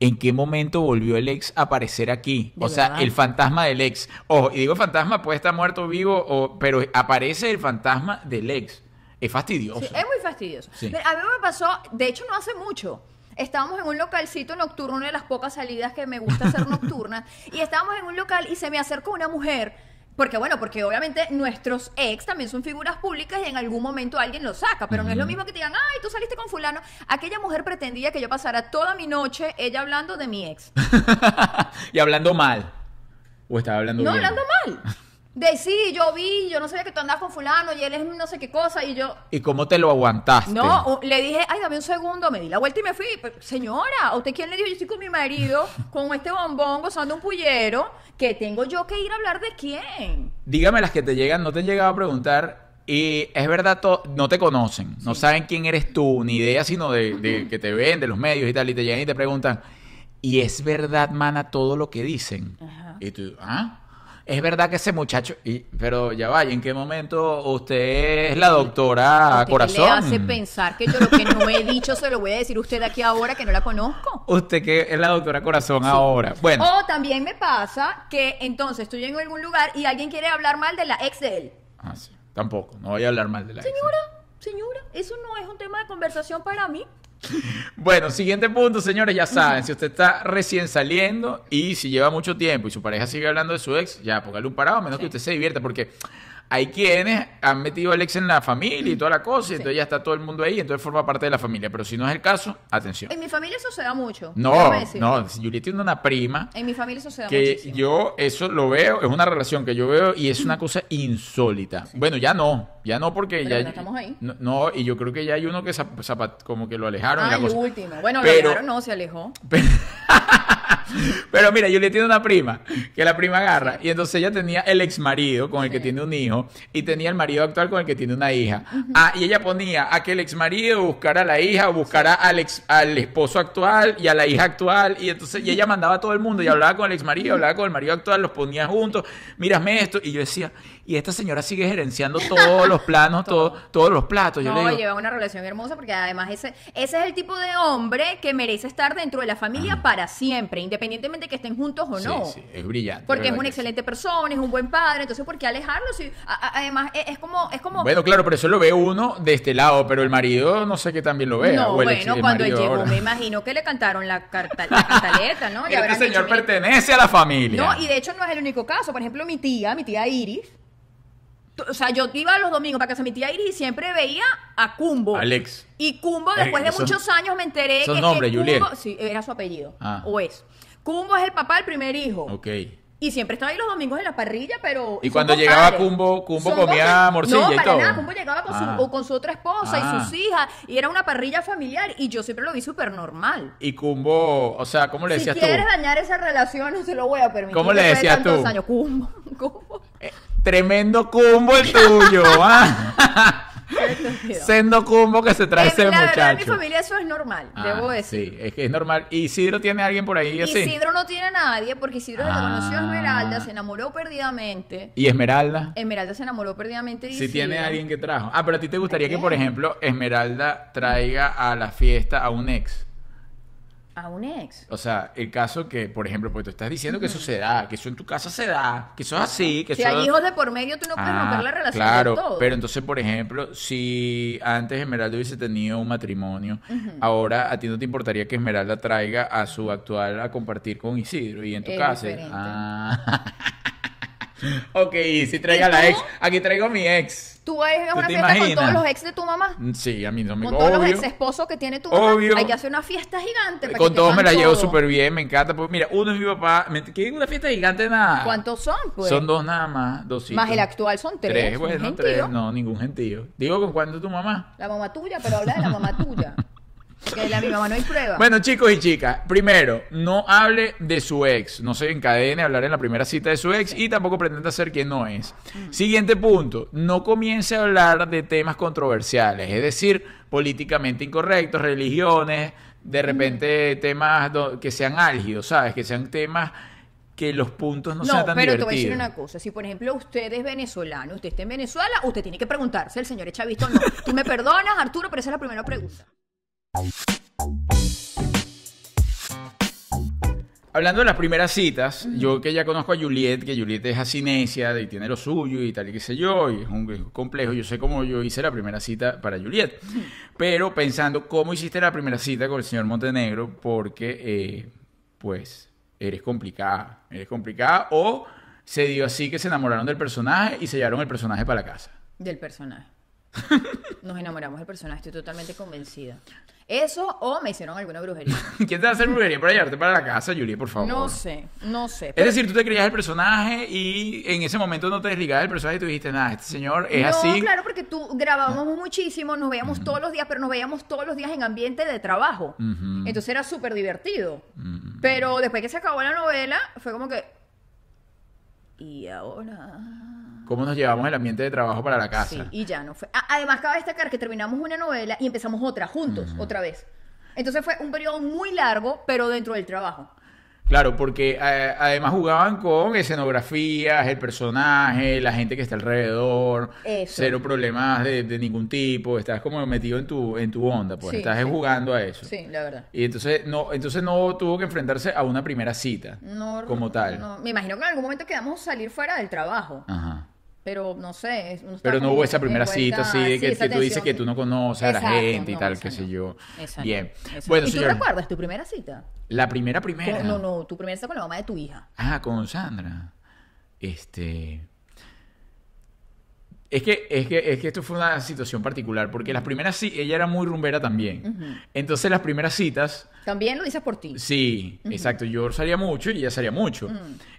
¿En qué momento volvió el ex a aparecer aquí? De o sea, verdad. el fantasma del ex. Ojo, y digo fantasma, puede estar muerto o vivo, o, pero aparece el fantasma del ex. Es fastidioso. Sí, es muy fastidioso. Sí. A mí me pasó, de hecho no hace mucho. Estábamos en un localcito nocturno, una de las pocas salidas que me gusta hacer nocturna, y estábamos en un local y se me acercó una mujer, porque bueno, porque obviamente nuestros ex también son figuras públicas y en algún momento alguien los saca, pero no es lo mismo que te digan, ay, tú saliste con fulano. Aquella mujer pretendía que yo pasara toda mi noche ella hablando de mi ex. y hablando mal. O estaba hablando No, bien. hablando mal. De sí, yo vi, yo no sabía que tú andabas con fulano y él es no sé qué cosa y yo, ¿Y cómo te lo aguantaste? No, le dije, ay, dame un segundo, me di la vuelta y me fui. Pero, señora, ¿a usted quién le dijo? Yo estoy con mi marido, con este bombón, gozando un pullero, que tengo yo que ir a hablar de quién. Dígame las que te llegan, no te han llegado a preguntar. Y es verdad, no te conocen, no saben quién eres tú, ni idea, sino de, de que te ven, de los medios y tal, y te llegan y te preguntan, ¿y es verdad, mana, todo lo que dicen? Ajá. Y tú, ¿ah? Es verdad que ese muchacho, y, pero ya vaya, ¿en qué momento usted es la doctora ¿Usted Corazón? le hace pensar que yo lo que no he dicho se lo voy a decir a usted aquí ahora que no la conozco? Usted que es la doctora Corazón ahora. Bueno, O también me pasa que entonces estoy en algún lugar y alguien quiere hablar mal de la ex de él. ah, sí, tampoco, no voy a hablar mal de la ex. Señora, señora, eso no es un tema de conversación para mí. Bueno, siguiente punto, señores, ya saben, si usted está recién saliendo y si lleva mucho tiempo y su pareja sigue hablando de su ex, ya póngale un parado, a menos que usted se divierta, porque hay quienes han metido al ex en la familia y toda la cosa, y entonces ya está todo el mundo ahí, entonces forma parte de la familia. Pero si no es el caso, atención. En mi familia eso se da mucho. No, no, Juliet tiene una prima En mi familia eso se da que muchísimo. yo eso lo veo, es una relación que yo veo y es una cosa insólita. Bueno, ya no, ya no porque Pero ya no estamos ahí. No, no, y yo creo que ya hay uno que zap- como que lo alejaron y Ah, la el cosa. último. Bueno, Pero- lo dejaron, no, se alejó. Pero mira, Juliet tiene una prima, que la prima agarra, y entonces ella tenía el ex marido con el que tiene un hijo, y tenía el marido actual con el que tiene una hija. Ah, y ella ponía a que el ex marido buscara a la hija o buscara al, ex, al esposo actual y a la hija actual, y entonces y ella mandaba a todo el mundo y hablaba con el ex marido, hablaba con el marido actual, los ponía juntos, mírame esto, y yo decía, y esta señora sigue gerenciando todos los planos, todo- todos los platos. Yo no, le digo, lleva una relación hermosa porque además ese, ese es el tipo de hombre que merece estar dentro de la familia para siempre, independientemente que estén juntos o no. sí, es brillante. Porque es ¿verdad una sí? excelente persona, es un buen padre, entonces ¿por qué alejarlo? Si, a- además es, es como... Es como Bueno, claro, pero eso lo ve uno de este lado, pero el marido no sé qué también lo vea. no, ex- bueno, cuando él llegó ahora. me imagino que le cantaron la, carta- la cantaleta, ¿no? Este señor pertenece a la familia. No, y de hecho no es el único caso. Por ejemplo, mi tía, mi tía Iris. O sea, yo iba los domingos para casa de mi tía Iris y siempre veía a Cumbo. Alex. Y Cumbo, Eh, después de son- muchos años, me enteré son que, que Cumbo, Juliet. sí, era su apellido. Ah. O es. Cumbo es el papá del primer hijo. Ok. Y siempre estaba ahí los domingos en la parrilla, pero. Y cuando llegaba. Cumbo, Cumbo Son comía morcilla no, y para todo. Nada, Cumbo llegaba con, Ah. su, o con su otra esposa Ah. y sus hijas. Y era una parrilla familiar. Y yo siempre lo vi súper normal. Y Cumbo, o sea, ¿cómo le Si decías tú? quieres dañar esa relación, no se lo voy a permitir. ¿Cómo le decías tú? años. Cumbo, Cumbo. Eh, tremendo Cumbo el tuyo, ¿ah? Sendo Cumbo que se trae ese la verdad, en mi muchacho. familia eso es normal, Ah, debo decir. Sí, es que es normal. ¿Y Isidro tiene a alguien por ahí así? Isidro no tiene a nadie porque Isidro Ah. conoció a Esmeralda, se enamoró perdidamente. ¿Y Esmeralda? Esmeralda se enamoró perdidamente Si Isidro. tiene a alguien que trajo. Ah, pero a ti te gustaría que, por ejemplo, Esmeralda traiga a la fiesta a un ex. A un ex. O sea, el caso que, por ejemplo, pues tú estás diciendo que eso se da, que eso en tu casa se da, que eso es así, que Si eso... hay hijos de por medio, tú no puedes Ah, romper la relación Claro, todo. pero entonces, por ejemplo, si antes Esmeralda hubiese tenido un matrimonio, ahora a ti no te importaría que Esmeralda traiga a su actual a compartir con Isidro y en tu Es casa. diferente. Ah. ok, si traiga a la ¿Y ex. Aquí traigo a mi ex. ¿Tú vas a ¿Tú una te fiesta con todos los ex de tu mamá? Sí, a mí no me Con todos los obvio. ex esposos que tiene tu mamá. Obvio. Hay que hacer una fiesta gigante. para Con que todos me la llevo todo. súper bien, me encanta. Pues mira, uno es mi papá. me- ¿Qué una fiesta gigante nada? ¿Cuántos son? Pues? Son dos nada más, dos Más el actual son tres. Tres, un bueno, gentío. tres. No, ningún gentío. Digo, ¿con cuánto tu mamá? La mamá tuya, pero habla de la mamá tuya. Que de la mi mamá no hay prueba. Bueno, chicos y chicas, primero, no hable de su ex. No se encadene a hablar en la primera cita de su ex y tampoco pretenda ser quien no es. Siguiente punto, no comience a hablar de temas controversiales, es decir, políticamente incorrectos, religiones, de repente temas do- que sean álgidos, ¿sabes? Que sean temas que los puntos no, No, sean tan pero te voy a decir una cosa. Si, por ejemplo, usted es venezolano, usted está en Venezuela, usted tiene que preguntarse, el señor es chavista o no. Tú me perdonas, Arturo, pero esa es la primera pregunta. Hablando de las primeras citas, yo que ya conozco a Juliet, que Juliet es así necia y tiene lo suyo y tal y qué sé yo, y es un complejo, yo sé cómo yo hice la primera cita para Juliet, pero pensando cómo hiciste la primera cita con el señor Montenegro, porque eh, pues eres complicada, eres complicada, o se dio así que se enamoraron del personaje y se llevaron el personaje para la casa. Del personaje. Nos enamoramos del personaje, estoy totalmente convencida. Eso o me hicieron alguna brujería. ¿Quién te va a hacer brujería para llevarte para la casa, Juliet, por favor? No sé, no sé. Es decir, tú te creías el personaje y en ese momento no te desligabas del personaje y tú dijiste, nada, este señor es no, así. claro, porque tú grabábamos muchísimo, nos veíamos todos los días, pero nos veíamos todos los días en ambiente de trabajo. Ujú. Entonces era súper divertido. Pero después que se acabó la novela, fue como que. Y ahora. ¿Cómo nos llevamos el ambiente de trabajo para la casa? Sí, y ya no fue. Además, cabe destacar que terminamos una novela y empezamos otra juntos, otra vez. Entonces fue un periodo muy largo, pero dentro del trabajo. Claro, porque eh, además jugaban con escenografías, el personaje, la gente que está alrededor, Eso. cero problemas de, de ningún tipo, estás como metido en tu, en tu onda, pues Sí, estás sí. jugando a eso. Sí, la verdad. Y entonces no, entonces no tuvo que enfrentarse a una primera cita No, como tal. no. Me imagino que en algún momento quedamos a salir fuera del trabajo. Ajá. Pero no sé. Pero no hubo esa primera cita así de sí, que, esa que tú dices que sí. tú no conoces a la Exacto, gente y no, tal, qué sé yo. Esa no, Bien. Bueno, no. ¿Y tú señor, recuerdas tu primera cita? la primera primera. Con- no, no, tu primera cita con la mamá de tu hija. Ah, con Sandra. Este. Es que, es, que, es que esto fue una situación particular, porque las primeras sí, ella era muy rumbera también. Entonces las primeras citas, También lo dices por ti. sí, exacto, yo salía mucho y ella salía mucho.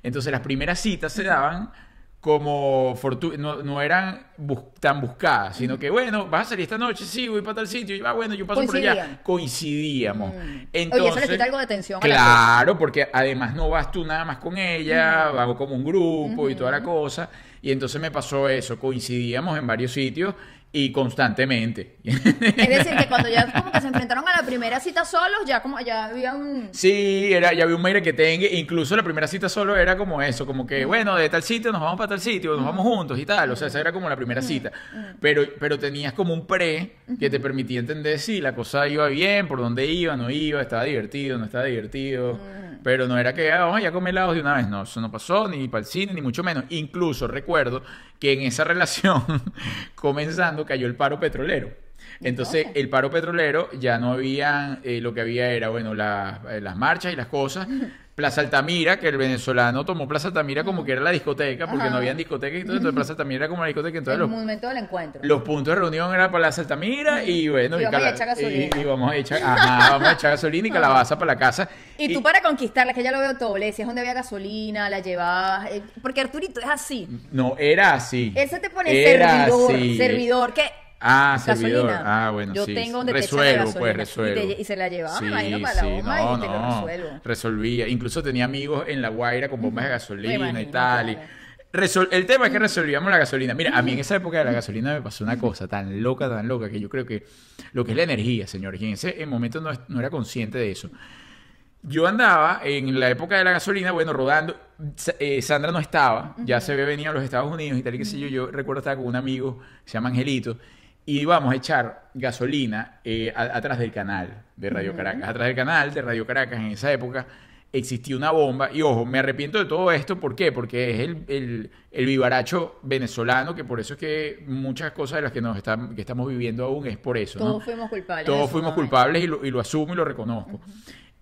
Entonces las primeras citas se daban como fortu- no, no eran bus- tan buscadas, sino que bueno, vas a salir esta noche, sí, voy para tal sitio, y va, bueno, yo paso por allá. Coincidíamos. Mm. Entonces, Oye, eso le quita algo de tensión a la Claro, porque además no vas tú nada más con ella, vamos como un grupo y toda la cosa. Y entonces me pasó eso, coincidíamos en varios sitios y constantemente. Es decir, que cuando ya como que se enfrentaron a la primera cita solos, ya como ya había un... Sí, era, ya había un mail que tenga, incluso la primera cita solo era como eso, como que, bueno, de tal sitio nos vamos para tal sitio, nos vamos juntos y tal, o sea, esa era como la primera cita, pero, pero tenías como un pre que te permitía entender si la cosa iba bien, por dónde iba, no iba, estaba divertido, no estaba divertido, pero no era que, ah, vamos ya a comer helados de una vez, no, eso no pasó, ni para el cine, ni mucho menos, incluso recuerdo que en esa relación, comenzando, cayó el paro petrolero. Entonces, el paro petrolero ya no había, eh, lo que había era, bueno, la- eh, las marchas y las cosas. Plaza Altamira, que el venezolano tomó Plaza Altamira como que era la discoteca, porque Ajá. no había discoteca y todo, entonces Plaza Altamira era como la discoteca, entonces el los, momento del encuentro. los puntos de reunión era Plaza Altamira y bueno, Y vamos a echar gasolina. y- y vamos a echar, ajá, vamos a echar gasolina y calabaza para la casa. Y tú para conquistarla, que ya lo veo todo, le decías dónde había gasolina, la llevabas, eh, porque Arturito es así. No, era así. Él se te pone Era servidor, así. servidor, que Ah, servidor. Gasolina. Ah, bueno, Yo sí. tengo donde resuelvo, pues, resuelvo. Y te- y se la llevaba, me imagino, para la bomba y te lo resuelvo. Resolvía. Incluso tenía amigos en La Guaira con bombas de gasolina imagino, y tal. y- claro. Resol- el tema es que resolvíamos la gasolina. Mira, a mí en esa época de la gasolina me pasó una cosa tan loca, tan loca, que yo creo que lo que es la energía, señores, y en ese momento no, no era consciente de eso. Yo andaba en la época de la gasolina, bueno, rodando. Eh, Sandra no estaba, ya se había venido a los Estados Unidos y tal y qué sé yo. Yo recuerdo estar con un amigo, se llama Angelito, y íbamos a echar gasolina eh, a- atrás del canal de Radio Caracas. Atrás del canal de Radio Caracas en esa época existía una bomba. Y ojo, me arrepiento de todo esto. ¿Por qué? Porque es el, el, el vivaracho venezolano, que por eso es que muchas cosas de las que, nos están, que estamos viviendo aún es por eso. ¿no? todos fuimos culpables. Todos fuimos momento. culpables y lo, y lo asumo y lo reconozco.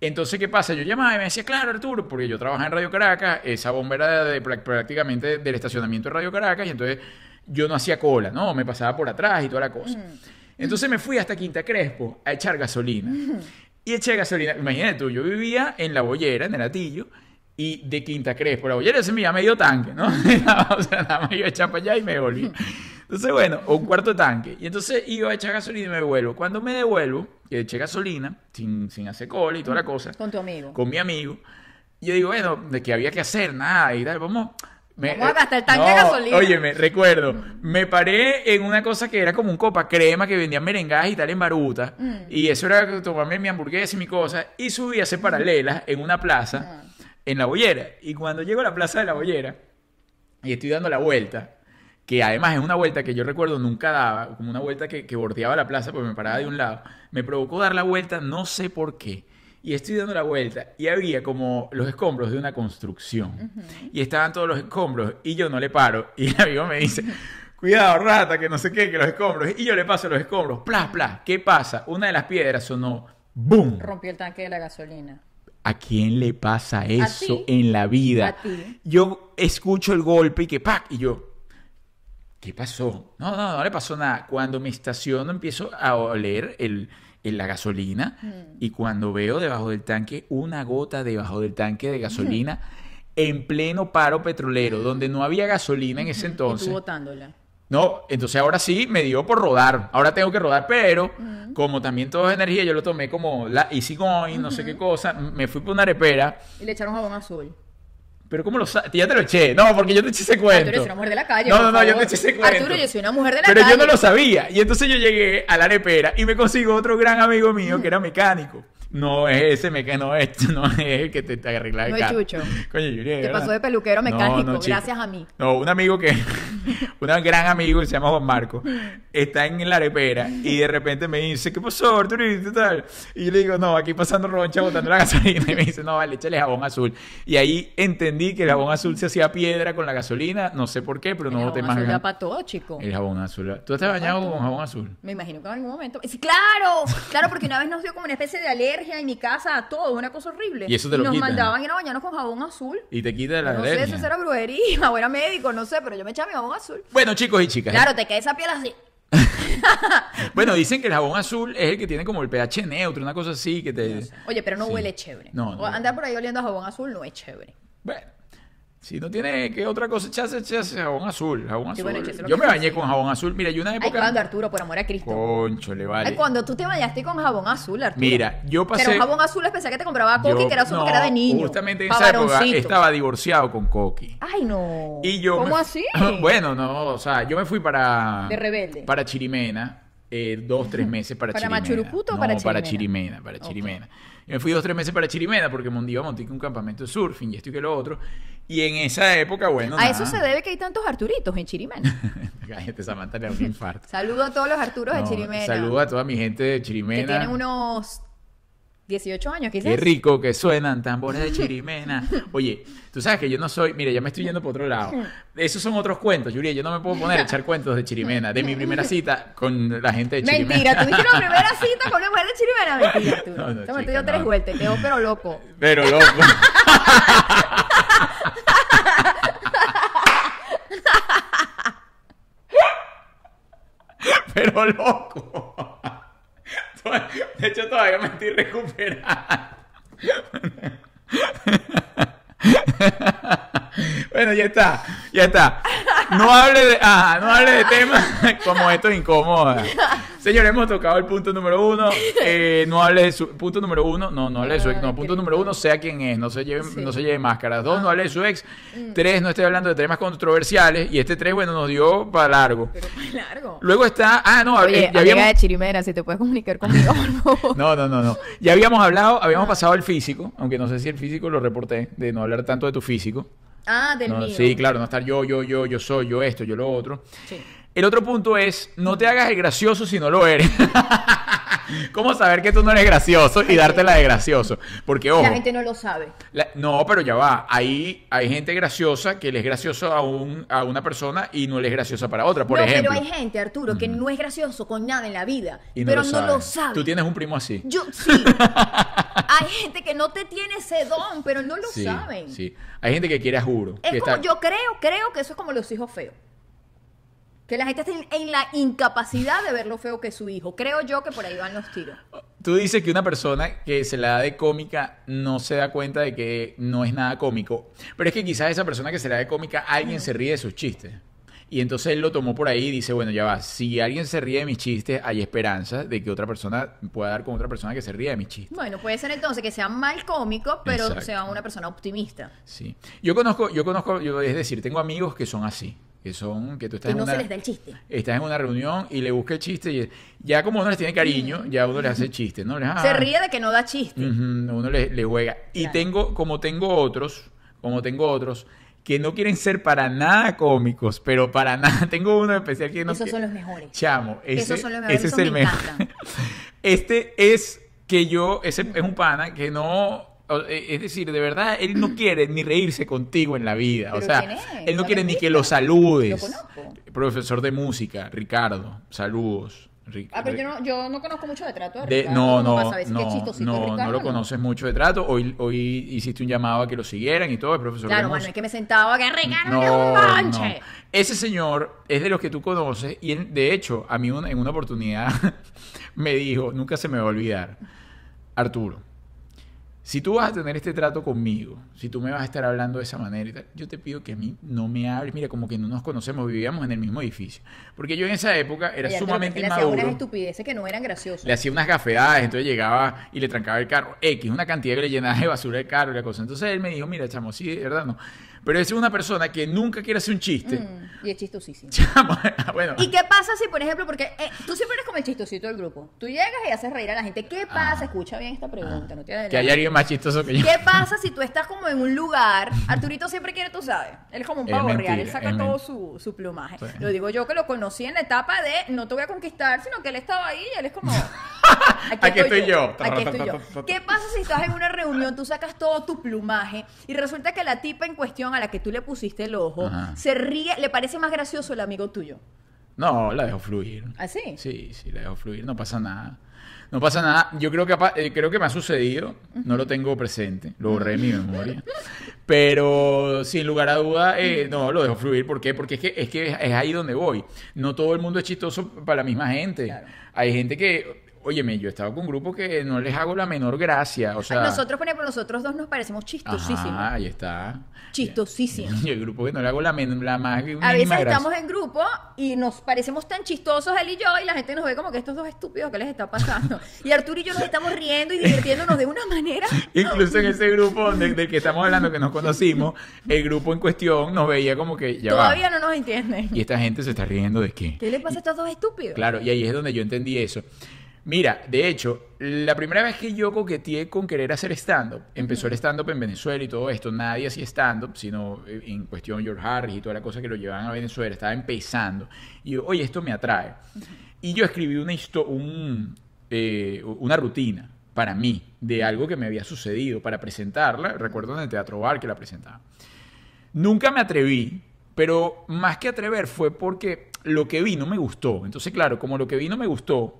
Entonces, ¿qué pasa? Yo llamaba y me decía, claro, Arturo, porque yo trabajaba en Radio Caracas, esa bomba era de, prácticamente del estacionamiento de Radio Caracas, y entonces yo no hacía cola, ¿no? Me pasaba por atrás y toda la cosa. Entonces me fui hasta Quinta Crespo a echar gasolina. Y eché gasolina. Imagínate tú, yo vivía en La Bollera, en el Atillo, y de Quinta Crespo. La Bollera se me iba medio tanque, ¿no? o sea, nada más iba a echar para allá y me volví. Entonces, bueno, o un cuarto tanque. Y entonces iba a echar gasolina y me devuelvo. Cuando me devuelvo, que eché gasolina, sin, sin hacer cola y toda la cosa, Con tu amigo. con mi amigo, yo digo, bueno, de que había que hacer nada y tal, vamos. Me- Vamos a gastar el tanque no, de gasolina. Oye, me recuerdo, me paré en una cosa que era como un copa crema que vendían merengadas y tal en Baruta. Mm. Y eso era tomarme mi hamburguesa y mi cosa. Y subí a hacer paralelas en una plaza, en la bollera. Y cuando llego a la plaza de la bollera y estoy dando la vuelta, que además es una vuelta que yo recuerdo nunca daba, como una vuelta que, que bordeaba la plaza porque me paraba de un lado, me provocó dar la vuelta, no sé por qué. Y estoy dando la vuelta y había como los escombros de una construcción. Y estaban todos los escombros y yo no le paro. Y el amigo me dice, cuidado rata, que no sé qué, que los escombros. Y yo le paso los escombros, plas, plas. ¿Qué pasa? Una de las piedras sonó, ¡boom! Rompió el tanque de la gasolina. ¿A quién le pasa eso en la vida? A ti. Yo escucho el golpe y que ¡pac! Y yo, ¿qué pasó? No, no, no le pasó nada. Cuando me estaciono empiezo a oler el, el- la gasolina Mm. y cuando veo debajo del tanque una gota debajo del tanque de gasolina en pleno paro petrolero, donde no había gasolina en ese Y entonces. tú botándola. No, entonces ahora sí me dio por rodar. Ahora tengo que rodar, pero como también todo es energía, yo lo tomé como la easy going, no sé qué cosa. Me fui por una arepera. Y le echaron jabón azul. Pero ¿cómo lo sabes? Ya te lo eché. No, porque yo te eché ese cuento. Arturo, yo soy una mujer de la calle. No, no, no, yo te eché ese cuento. Arturo, yo soy una mujer de la Pero calle. yo no lo sabía. Y entonces yo llegué a la arepera y me consigo otro gran amigo mío que era mecánico. No es ese mecánico, no es, no es el que te, te arregla el No es. Chucho. Coño, Yuri, Te pasó de peluquero No, mecánico, no, gracias a mí. No, un amigo que, un gran amigo que se llama Juan Marco, está en la arepera y de repente me dice, ¿qué pasó, Arturito? ¿Qué tal? Y yo le digo, no, aquí pasando roncha, botando la gasolina. Y me dice, no, vale, échale jabón azul. Y ahí entendí que el jabón azul se hacía piedra con la gasolina, no sé por qué, pero no El boté más. azul da jabón- para todo, chico. El jabón azul. ¿Tú te has bañado con jabón azul? Me imagino que en algún momento. Sí, claro, claro, porque una vez nos dio como una especie de alergia en mi casa a todo, una cosa horrible. Y eso te lo nos quitan. mandaban ir a bañarnos con jabón azul. Y te quita la no sé alergia. si eso era brujería o era médico, no sé, pero yo me echaba mi jabón azul. Bueno, chicos y chicas. Claro, te queda esa piel así. Bueno, dicen que el jabón azul es el que tiene como el pH neutro, una cosa así que te... Oye, pero no Sí. huele chévere. No, no. Andar por ahí oliendo a jabón azul no es chévere. Bueno, si no tiene que otra cosa, echarse, echarse jabón azul, jabón Sí, azul. bueno, Yo que me bañé con jabón azul. Mira, yo una Ay, época... cuando Arturo, por amor a Cristo. Concho, le vale. Ay, cuando tú te bañaste con jabón azul, Arturo. Mira, yo pasé- Pero jabón azul especial que te compraba Coqui, Yo- que era azul no, porque era de niño. Justamente en esa época estaba divorciado con Coqui. Ay, no. Y yo ¿Cómo me- así? bueno, no, o sea, yo me fui para... De rebelde. Para Chirimena. Eh, dos, tres meses para, ¿Para Chirimena. Machurucuto o no, para para Chirimena? Chirimena, para. Chirimena. Yo me fui dos, tres meses para Chirimena porque mon- iba a montar un campamento de surfing y esto y que lo otro. Y en esa época, bueno, a nada. eso se debe que hay tantos Arturitos en Chirimena. Cállate, Samantha, le da un infarto. Saludo a todos los Arturos de Chirimena. Saludo a toda mi gente de Que Chirimena. tienen unos 18 años, quizás. Qué rico que suenan tambores de chirimena. Oye, tú sabes que yo no soy, mira, ya me estoy yendo por otro lado. Esos son otros cuentos, Yuri. Yo no me puedo poner a echar cuentos de chirimena, de mi primera cita con la gente de chirimena. Mentira, tuviste la primera cita con una mujer de Chirimena. Mentira, Arturo. No, no, Te metí chica, yo tres no. vueltas, quedó pero loco. Pero loco. Pero loco. De hecho, todavía me estoy recuperando. Bueno, ya está, ya está. No hable de, ajá, no hable de temas como esto incomoda. Señores, hemos tocado el punto número uno. Eh, no hable de su punto número uno. No, no hable de su ex. No, Ay, punto número uno, sea quien es. No se lleve, Sí. no se lleve máscaras. Dos, no hable de su ex. Tres, no estoy hablando de temas controversiales. Y este tres, bueno, nos dio para largo. Pero fue largo. Luego está, ah, no, Oye, eh, ya habíamos, de Chirimena, si te puedes comunicar conmigo, por favor. no, no, no, no. Ya habíamos hablado, habíamos pasado el físico, aunque no sé si el físico lo reporté, de no hablar tanto de tu físico. Ah, del No, mío. sí, claro, no estar yo, yo, yo, yo soy, yo esto, yo lo otro. Sí. El otro punto es, no te hagas el gracioso si no lo eres. ¿Cómo saber que tú no eres gracioso y dártela de gracioso? Porque, ojo, La gente no lo sabe. la- no, pero ya va. Ahí hay gente graciosa que le es gracioso a, un, a una persona y no le es graciosa para otra, por no, ejemplo. pero hay gente, Arturo, que no es gracioso con nada en la vida, Y pero lo no lo sabe. Tú tienes un primo así. Yo, sí. hay gente que no te tiene ese don, pero no lo sí, saben. sí. Hay gente que quiere a juro. Es que como, está- yo creo, creo que eso es como los hijos feos. Que la gente está en, en la incapacidad de ver lo feo que es su hijo. Creo yo que por ahí van los tiros. Tú dices que una persona que se la da de cómica no se da cuenta de que no es nada cómico. Pero es que quizás esa persona que se la da de cómica, alguien se ríe de sus chistes. Y entonces él lo tomó por ahí y dice, bueno, ya va, si alguien se ríe de mis chistes, hay esperanza de que otra persona pueda dar con otra persona que se ríe de mis chistes. Bueno, puede ser entonces que sea mal cómico, pero Exacto. sea una persona optimista. Sí. Yo conozco, yo conozco, yo, es decir, tengo amigos que son así. Que son, que tú estás Que en no una, se les da el chiste. Estás en una reunión y le busca el chiste y ya como uno les tiene cariño, ya uno les hace chistes, ¿no? Les, Se ah, ríe de que no da chiste. Ujú, uno le, le juega. Y Claro. tengo, como tengo otros, como tengo otros, que no quieren ser para nada cómicos, pero para nada. Tengo uno especial que no Esos son los mejores. Chamo, ese, Esos son los mejores, ese es el me mejor. Este es que yo, ese es un pana que no, es decir, de verdad, él no quiere ni reírse contigo en la vida. O ¿Pero sea, él no ¿No quiere ni que lo saludes. Lo conozco. Profesor de música, Ricardo, saludos. Ri- Ah, pero yo no, yo no conozco mucho de trato de de- Ricardo, no, no, no, no, Ricardo, no lo conoces mucho de trato. Hoy, hoy hiciste un llamado a que lo siguieran y todo, el profesor Claro, bueno, es que me sentaba que Ricardo No, un no. Ese señor es de los que tú conoces y él, de hecho, a mí una- en una oportunidad me dijo, nunca se me va a olvidar, Arturo, si tú vas a tener este trato conmigo, si tú me vas a estar hablando de esa manera y tal, yo te pido que a mí no me hables, mira, como que no nos conocemos, vivíamos en el mismo edificio. Porque yo en esa época era sumamente que le hacía unas inmaduro. estupideces que no eran graciosas. Le hacía unas gafeadas, entonces llegaba y le trancaba el carro. X, una cantidad que le llenaba de basura el carro y la cosa. Entonces él me dijo, mira, chamo, sí, de verdad no. Pero es una persona que nunca quiere hacer un chiste. Mm, y es chistosísimo. Chamo, bueno. ¿Y qué pasa si, por ejemplo, porque eh, tú siempre eres como el chistosito del grupo? Tú llegas y haces reír a la gente. ¿Qué pasa? Escucha bien esta pregunta. No tiene Ah. que hay alguien más chistoso que yo. ¿Qué pasa si tú estás como en un lugar? Arturito siempre quiere, tú sabes. Él es como un pavo real, él saca todo su, su plumaje. Sí. Lo digo yo que lo conocí en la etapa de no te voy a conquistar, sino que él estaba ahí y él es como. Aquí estoy yo. Aquí estoy yo. ¿Qué pasa si estás en una reunión, tú sacas todo tu plumaje y resulta que la tipa en cuestión a la que tú le pusiste el ojo Ajá. se ríe, le parece más gracioso el amigo tuyo? No, la dejo fluir. ¿Ah, sí? Sí, sí, la dejo fluir, no pasa nada. No pasa nada. Yo creo que, eh, creo que me ha sucedido. No lo tengo presente. Lo borré de mi memoria. Pero sin lugar a duda, eh, no, lo dejo fluir. ¿Por qué? Porque es que, es que es ahí donde voy. No todo el mundo es chistoso para la misma gente. Claro. Hay gente que, óyeme, yo he estado con grupos que no les hago la menor gracia. O sea, nosotros, por ejemplo, nosotros dos nos parecemos chistosísimos. Ajá, ahí está. Chistosísimos. Y el grupo que no le hago la, la más A veces gracia. estamos en grupo y nos parecemos tan chistosos él y yo y la gente nos ve como que estos dos estúpidos, ¿qué les está pasando? Y Arturo y yo nos estamos riendo y divirtiéndonos de una manera. Incluso en ese grupo donde- del que estamos hablando, que nos conocimos, el grupo en cuestión nos veía como que ya va. Todavía no nos entienden. Y esta gente se está riendo de qué. ¿Qué le pasa a estos dos estúpidos? Claro, y ahí es donde yo entendí eso. Mira, de hecho, la primera vez que yo coqueteé con querer hacer stand-up, empezó el stand-up en Venezuela y todo esto, nadie hacía stand-up, sino eh, en cuestión George Harris y toda la cosa que lo llevaban a Venezuela, estaba empezando. Y yo, oye, esto me atrae. Y yo escribí una, un, eh, una rutina para mí de algo que me había sucedido para presentarla. Recuerdo en el Teatro Bar que la presentaba. Nunca me atreví, pero más que atrever fue porque lo que vi no me gustó. Entonces, claro, como lo que vi no me gustó,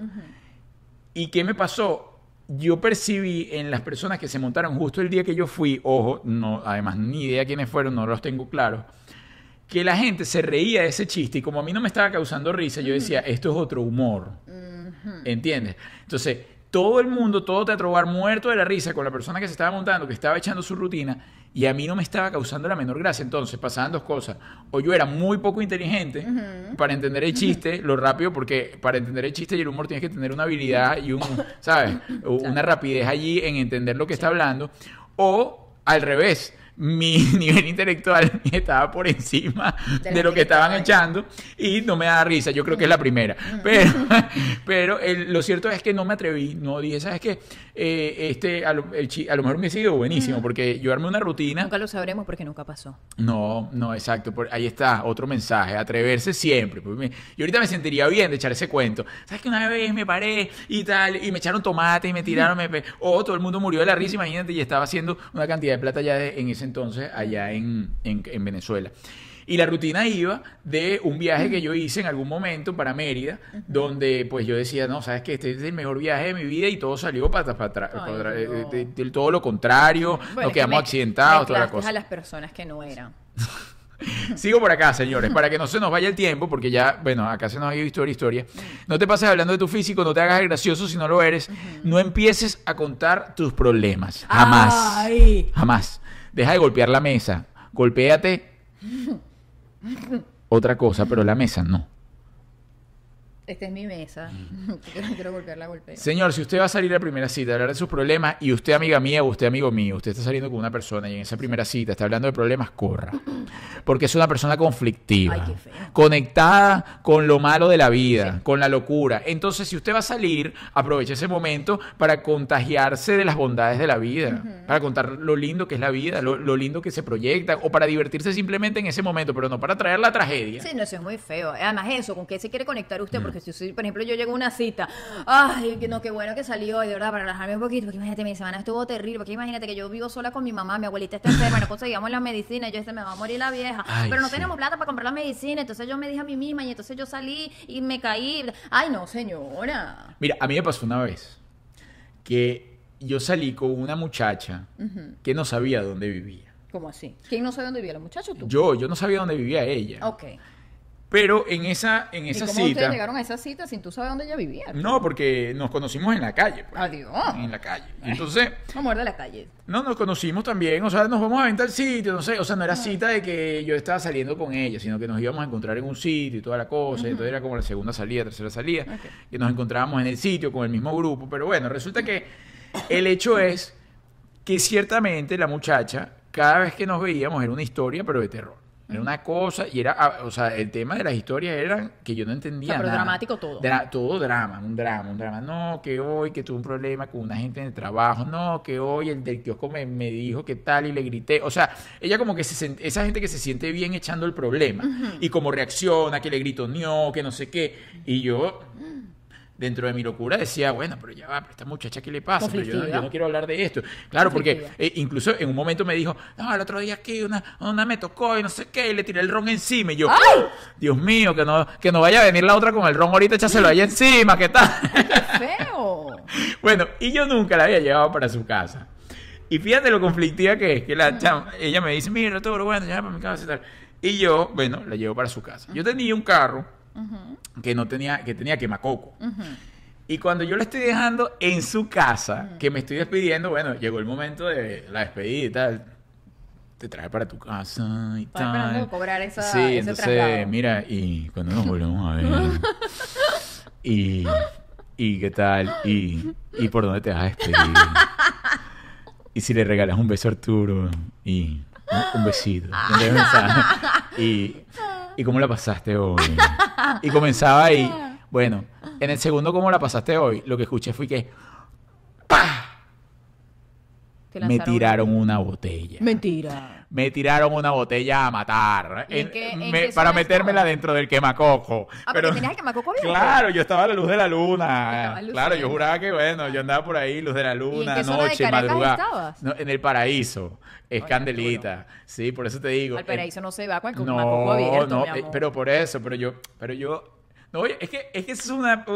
¿y qué me pasó? Yo percibí en las personas que se montaron justo el día que yo fui, ojo, no, además ni idea quiénes fueron, no los tengo claros, que la gente se reía de ese chiste y como a mí no me estaba causando risa, yo decía, esto es otro humor. ¿Entiendes? Entonces, todo el mundo, todo Teatro Bar muerto de la risa con la persona que se estaba montando, que estaba echando su rutina, y a mí no me estaba causando la menor gracia. Entonces, pasaban dos cosas. O yo era muy poco inteligente para entender el chiste, lo rápido, porque para entender el chiste y el humor tienes que tener una habilidad y un, ¿sabes? Una rapidez allí en entender lo que está hablando. O al revés. Mi nivel intelectual estaba por encima De lo que estaban echando y no me da risa. Yo creo que es la primera. Pero, pero el- lo cierto es que no me atreví. No dije, ¿sabes qué? Eh, este, a lo, el chi- a lo mejor me sido buenísimo porque yo armé una rutina. Nunca lo sabremos porque nunca pasó. No, no, exacto. Por, ahí está, otro mensaje. Atreverse siempre. Pues me- yo ahorita me sentiría bien de echar ese cuento. ¿Sabes que una vez me paré y tal? Y me echaron tomate y me tiraron. me pe- o todo el mundo murió de la risa, imagínate. Y estaba haciendo una cantidad de plata ya de- en ese entonces, allá en, en, en Venezuela. Y la rutina iba de un viaje que yo hice en algún momento para Mérida, donde pues yo decía, no, sabes que este es el mejor viaje de mi vida y todo salió para, atrás, no. eh, todo lo contrario, Bueno, nos es que quedamos me- accidentados, toda la cosa. a las personas que no eran. Sigo por acá, señores, para que no se nos vaya el tiempo, porque ya, bueno, acá se nos ha ido historia, historia. No te pases hablando de tu físico, no te hagas gracioso si no lo eres. No empieces a contar tus problemas. Jamás. Ay. Jamás. Deja de golpear la mesa. Golpéate otra cosa, pero la mesa no. Esta es mi mesa. quiero, quiero golpear la golpea. Señor, si usted va a salir a la primera cita hablar de sus problemas y usted, amiga mía, o usted, amigo mío, usted está saliendo con una persona y en esa primera cita está hablando de problemas, corra. Porque es una persona conflictiva, Ay, qué feo. conectada con lo malo de la vida, con la locura. Entonces, si usted va a salir, aproveche ese momento para contagiarse de las bondades de la vida, para contar lo lindo que es la vida, lo, lo lindo que se proyecta, o para divertirse simplemente en ese momento, pero no para traer la tragedia. Sí, no, eso es muy feo. Además, eso, ¿con qué se quiere conectar Mm. usted? Porque si, si, por ejemplo, yo llego a una cita, ay, no, qué bueno que salió, y de verdad, para relajarme un poquito, porque imagínate, mi semana estuvo terrible, porque imagínate que yo vivo sola con mi mamá, mi abuelita está enferma, no conseguíamos las medicinas, y yo, se me va a morir la vieja, Ay, pero no sí. tenemos plata para comprar las medicinas, entonces yo me dije a mí misma, y entonces yo salí y me caí. Ay, no, señora. Mira, a mí me pasó una vez que yo salí con una muchacha que no sabía dónde vivía. ¿Cómo así? ¿Quién no sabe dónde vivía la muchacha o tú? Yo, yo no sabía dónde vivía ella. Ok. Pero en esa, en ¿Y esa cómo ustedes cita. llegaron a esa cita sin tú saber dónde ella vivía? No, porque nos conocimos en la calle. pues. Adiós. En la calle. Entonces, Vamos a la calle. no nos conocimos también. O sea, nos vamos a en tal sitio, no sé. O sea, no era cita de que yo estaba saliendo con ella, sino que nos íbamos a encontrar en un sitio y toda la cosa. Entonces era como la segunda salida, tercera salida. Ok. Que nos encontrábamos en el sitio con el mismo grupo. Pero bueno, resulta que el hecho es que ciertamente la muchacha, cada vez que nos veíamos, era una historia, pero de terror. Era una cosa, y era, ah, o sea, el tema de las historias era que yo no entendía O sea, pero nada. dramático todo. Dra- todo drama, un drama, un drama. No, que hoy que tuve un problema con una gente en el trabajo. No, que hoy el del kiosco me, me dijo que tal y le grité. O sea, ella como que se esa gente que se siente bien echando el problema. Y como reacciona, que le grito no, que no sé qué. Y yo, dentro de mi locura, decía, bueno, pero ya va, pero esta muchacha, ¿qué le pasa? Pero yo, yo no quiero hablar de esto. Claro, porque eh, incluso en un momento me dijo, no, el otro día aquí una, una me tocó y no sé qué, y le tiré el ron encima. Y yo, Dios mío, que no, que no vaya a venir la otra con el ron ahorita, échaselo ahí encima, ¿qué tal? ¡Qué feo! No. Bueno, y yo nunca la había llevado para su casa. Y fíjate lo conflictiva que es, que la chama- ella me dice, mira, todo bueno, ya para mi casa y tal. Y yo, bueno, la llevo para su casa. Yo tenía un carro que no tenía, que tenía quemacoco. Y cuando yo la estoy dejando en su casa, que me estoy despidiendo, bueno, llegó el momento de la despedida y tal. Te trae para tu casa y Estaba tal. esperando cobrar esa- sí, ese entonces, traslado. mira, y cuando nos volvemos a ver. y, y qué tal, y, y por dónde te vas a despedir. Y si le regalas un beso a Arturo, y un, un besito. Mensaje. Y, y cómo la pasaste hoy. Y comenzaba ahí. Bueno, en el segundo, ¿cómo la pasaste hoy? Lo que escuché fue que Te me tiraron una botella. Mentira. Me tiraron una botella a matar. ¿Y en En- qué- en me- qué para metérmela estaba? dentro del quemacoco. Ah, pero tenías el quemacoco abierto. Claro, yo estaba a la luz de la luna. Claro, yo juraba que, bueno, yo andaba por ahí, luz de la luna, qué zona de noche, madrugada. estabas? No, en el paraíso. Es Oye, candelita. Sí, por eso te digo. Al paraíso no se va con el no, quemacoco abierto, no, mi eh, pero por eso, pero yo, pero yo, no, oye, es que, es que es una,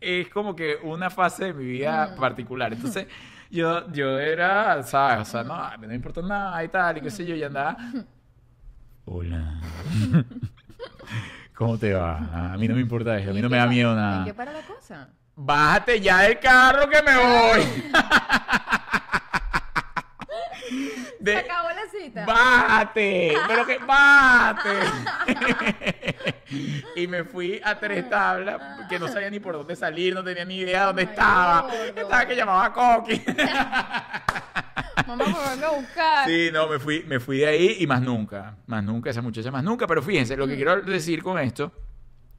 es como que una fase de mi vida Mm. particular. Entonces, yo, yo era, ¿sabes? O sea, no, no me importa nada y tal, y qué sé yo, y andaba, hola, ¿cómo te va? A mí no me importa eso, a mí ¿Y no me da miedo ¿En nada. qué para la cosa? Bájate ya del carro que me voy. De- Se acabó la cita. ¡Bájate! ¡Pero que bájate! y me fui a tres tablas que no sabía ni por dónde salir, no tenía ni idea dónde Ay, estaba. gordo. Estaba que llamaba a Coqui. Mamá, me a buscar. sí, no, me fui, me fui de ahí y más nunca. Más nunca, esa muchacha más nunca. Pero fíjense, Mm. lo que quiero decir con esto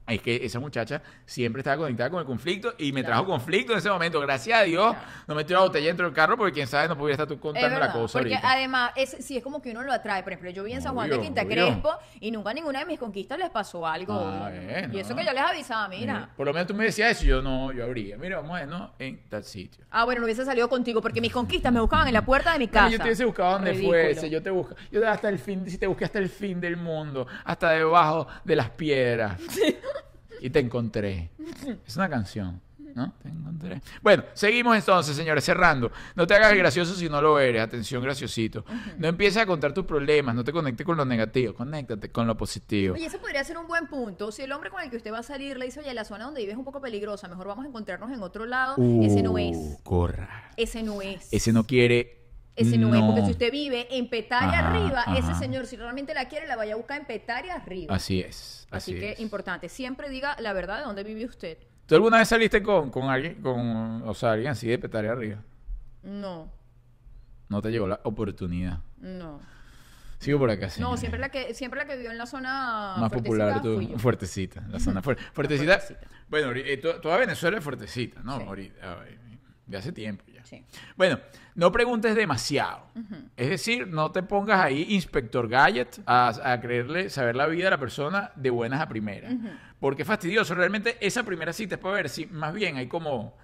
es que esa muchacha siempre estaba conectada con el conflicto y me trajo conflicto en ese momento. Gracias a Dios, Claro. no metió la botella dentro del carro porque quién sabe, no pudiera estar tú contando la cosa porque ahorita. además, es, sí, es como que uno lo atrae. Por ejemplo, yo vi en San Juan de Quinta obvio. Crespo y nunca a ninguna de mis conquistas les pasó algo. Ah, y eso que yo les avisaba, mira. Por lo menos tú me decías eso y yo no, yo abría. Mira, vamos a ver, ¿no? En tal sitio. Ah, bueno, no hubiese salido contigo porque mis conquistas me buscaban en la puerta de mi casa. Bueno, yo te hubiese buscado donde Ridículo. fuese, yo te busco. Yo hasta el fin, si te busqué hasta el fin del mundo, hasta debajo de las piedras. Y te encontré. Es una canción, ¿no? Te encontré. Bueno, seguimos entonces, señores, cerrando. No te hagas el gracioso si no lo eres. Atención, graciosito. No empieces a contar tus problemas, no te conectes con lo negativo, conéctate con lo positivo. Oye, ese podría ser un buen punto. Si el hombre con el que usted va a salir le dice, oye, la zona donde vives es un poco peligrosa, mejor vamos a encontrarnos en otro lado, ese no es. Uh, Corra. Ese no es. Ese no quiere. Ese no, es, porque no. si usted vive en Petaria Ajá, arriba, ese señor, si realmente la quiere, la vaya a buscar en Petaria arriba. Así es. Así, Así, que es. importante, siempre diga la verdad de dónde vive usted. ¿Tú alguna vez saliste con, con alguien, con, o sea, alguien así de petaria arriba? No, No te llegó la oportunidad. no. Sigo por acá, No, señores. siempre la que siempre la que vivió en la zona Más popular, tú, fuertecita. La zona fuer- fuertecita. Fuertecita. Bueno, eh, to- toda Venezuela es fuertecita, ¿no? Sí. Ahorita, ay, de hace tiempo ya. Sí. Bueno, no preguntes demasiado. Es decir, no te pongas ahí, inspector Gadget, a, a creerle saber la vida de la persona de buenas a primeras. Porque es fastidioso. Realmente esa primera cita es para ver si más bien hay como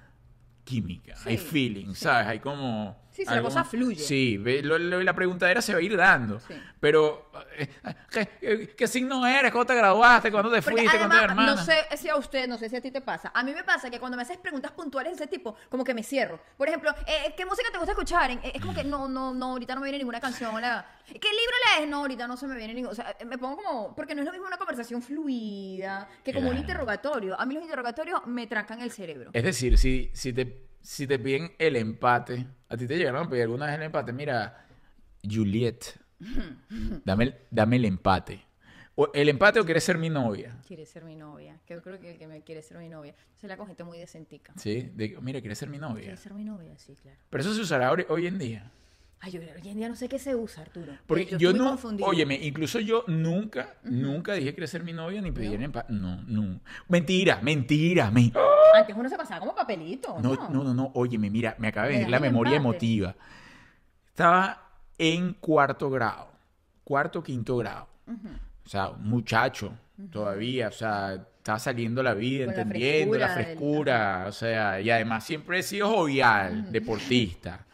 química, hay Sí, feeling, ¿sabes? Hay como... Sí, si la cosa fluye. Sí, lo- lo- la preguntadera se va a ir dando. Sí. Pero, eh, ¿qué, qué, qué signo eres? ¿Cuándo te graduaste? ¿Cuándo te Porque fuiste? ¿Cuándo además, hermana? no sé si a usted, no sé si a ti te pasa. A mí me pasa que cuando me haces preguntas puntuales de ese tipo, como que me cierro. Por ejemplo, eh, ¿qué música te gusta escuchar? Eh, Es como que no, no, no, ahorita no me viene ninguna canción. la- ¿Qué libro lees? No, ahorita no se me viene ningún. O sea, me pongo como. Porque no es lo mismo una conversación fluida que como un interrogatorio. A mí los interrogatorios me trancan el cerebro. Es decir, si, si, te, si te piden el empate, a ti te llegaron a pedir alguna vez el empate, mira, Juliet, dame el, dame el empate. O el empate o quieres ser mi novia. Quiere ser mi novia. Que yo creo que el que me quiere ser mi novia. Se la con gente muy decentica. ¿Sí? De- mira, quieres ser mi novia. Quiere ser mi novia, sí, claro. Pero eso se usará hoy, hoy en día. Ay, yo hoy en día no sé qué se usa, Arturo. Porque yo no, óyeme, incluso yo nunca, nunca dije querer ser mi novia ni pedir empate. No, no. Mentira, mentira. Me... Antes uno se pasaba como papelito. No, No, no, no, no. Óyeme, mira, me acaba de venir la memoria empate. emotiva. Estaba en cuarto grado, cuarto, quinto grado. O sea, un muchacho todavía, o sea, estaba saliendo la vida, Con la entendiendo la frescura del- frescura, o sea, y además siempre he sido jovial, deportista.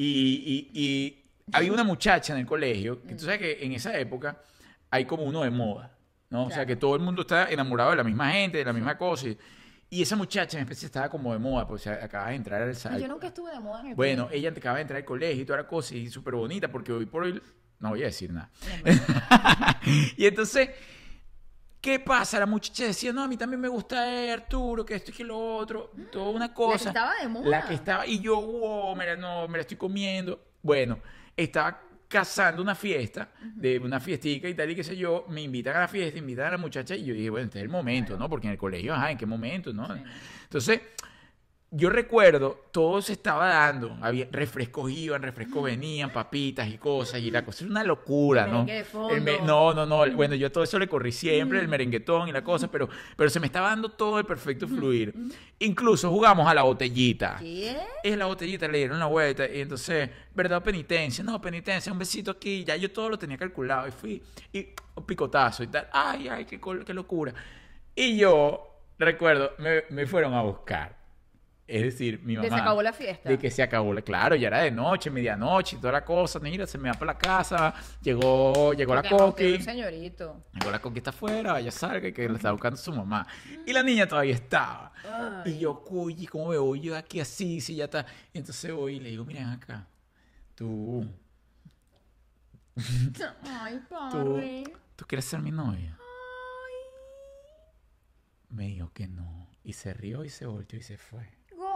Y, y- y había una muchacha en el colegio, que tú sabes que en esa época hay como uno de moda, ¿no? O sea, Claro. que todo el mundo está enamorado de la misma gente, de la misma cosa. Y, Y esa muchacha en especie estaba como de moda, pues o sea, acaba de entrar al salto. yo nunca estuve de moda en el Bueno, colegio. ella acaba de entrar al colegio y toda la cosa y súper bonita porque hoy por hoy no voy a decir nada. y entonces, ¿qué pasa? La muchacha decía, no, a mí también me gusta eh, Arturo, que esto y que lo otro, toda una cosa. estaba de moda. La que estaba, y yo, wow, me la, no, me la estoy comiendo. Bueno, estaba cazando una fiesta, de una fiestica y tal y qué sé yo, me invitan a la fiesta, invitan a la muchacha y yo dije, bueno, este es el momento, ¿no? Porque en el colegio, ajá, ¿en qué momento, no? Entonces, yo recuerdo, todo se estaba dando. Había refrescos iban, refrescos venían, papitas y cosas. Y la cosa era una locura, ¿no? merengue de fondo. El me- no, no, no. Bueno, yo todo eso le corrí siempre, el merenguetón y la cosa, pero, pero se me estaba dando todo el perfecto fluir. Incluso jugamos a la botellita. ¿Qué? Es la botellita, le dieron la vuelta y entonces, ¿verdad? Penitencia, no, penitencia, un besito aquí, ya yo todo lo tenía calculado y fui, y un picotazo y tal, ay, ay, qué, qué locura. Y yo, recuerdo, me, me fueron a buscar. Es decir, mi ¿Que mamá. se acabó la fiesta? De que se acabó, la- claro, ya era de noche, medianoche y toda la cosa. Mira, se me va para la casa, llegó, llegó la Porque coqui. un señorito. Llegó la conquista afuera, vaya salga, que la estaba buscando su mamá. Y la niña todavía estaba. Ay. Y yo, cuy, ¿cómo voy yo de aquí así? Si ya está. Y entonces voy y le digo, miren acá, tú, Ay, tú, padre. ¿tú quieres ser mi novia? Me dijo que no. Y se rió y se volteó y se fue.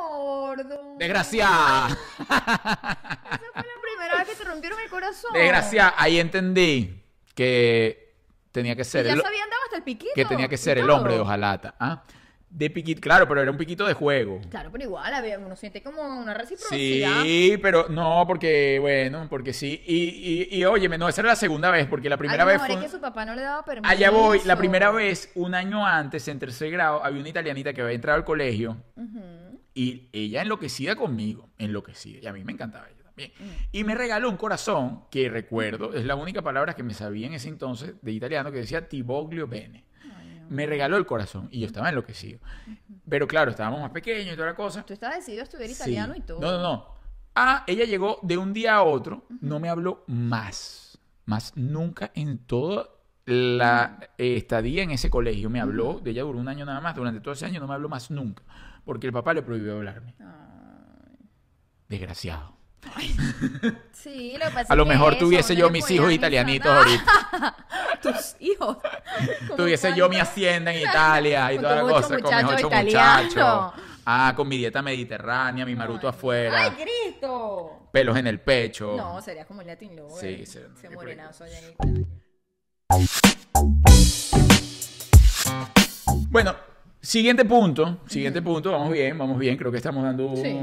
Gordo. ¡Desgraciada! Esa fue la primera vez que te rompieron el corazón. Desgraciada. Ahí entendí que tenía que Y ser ya el, hasta el piquito. que tenía que y ser el todo. hombre de hojalata. ¿ah? De piquito, claro, pero era un piquito de juego. Claro, pero igual, había- uno siente como una reciprocidad. Sí, pero no, porque, bueno, porque sí. Y, y, y óyeme, no, esa era la segunda vez, porque la primera a vez fue... es que su papá no le daba permiso. Allá voy, la primera vez, un año antes, en tercer grado, había una italianita que había entrado al colegio y ella enloquecida conmigo, enloquecida. Y a mí me encantaba ella también. Mm. Y me regaló un corazón que recuerdo, es la única palabra que me sabía en ese entonces de italiano, que decía Tiboglio Bene. Me regaló el corazón y yo estaba enloquecido. Pero claro, estábamos más pequeños y toda la cosa. Tú estabas decidido a estudiar Sí. italiano y todo. No, no, no. Ah, ella llegó de un día a otro, no me habló más. Más nunca en toda la eh, estadía en ese colegio me habló. De ella duró un año nada más. Durante todo ese año no me habló más nunca. Porque el papá le prohibió hablarme. Desgraciado. Sí, lo que pasa A lo mejor eso, tuviese no yo mis hijos ni italianitos ahorita. Tus hijos. Tuviese yo mi hacienda en Italia y Con toda la cosa. Con mis muchachos ocho italianos. muchachos. Ah, con mi dieta mediterránea, mi maruto afuera. ¡Ay, Cristo! Pelos en el pecho. No, sería como el Latin Lover. Sí, sí, Ese qué morenazo allá en Italia. Bueno, siguiente punto. Siguiente punto. Vamos bien, vamos bien. Creo que estamos dando Sí.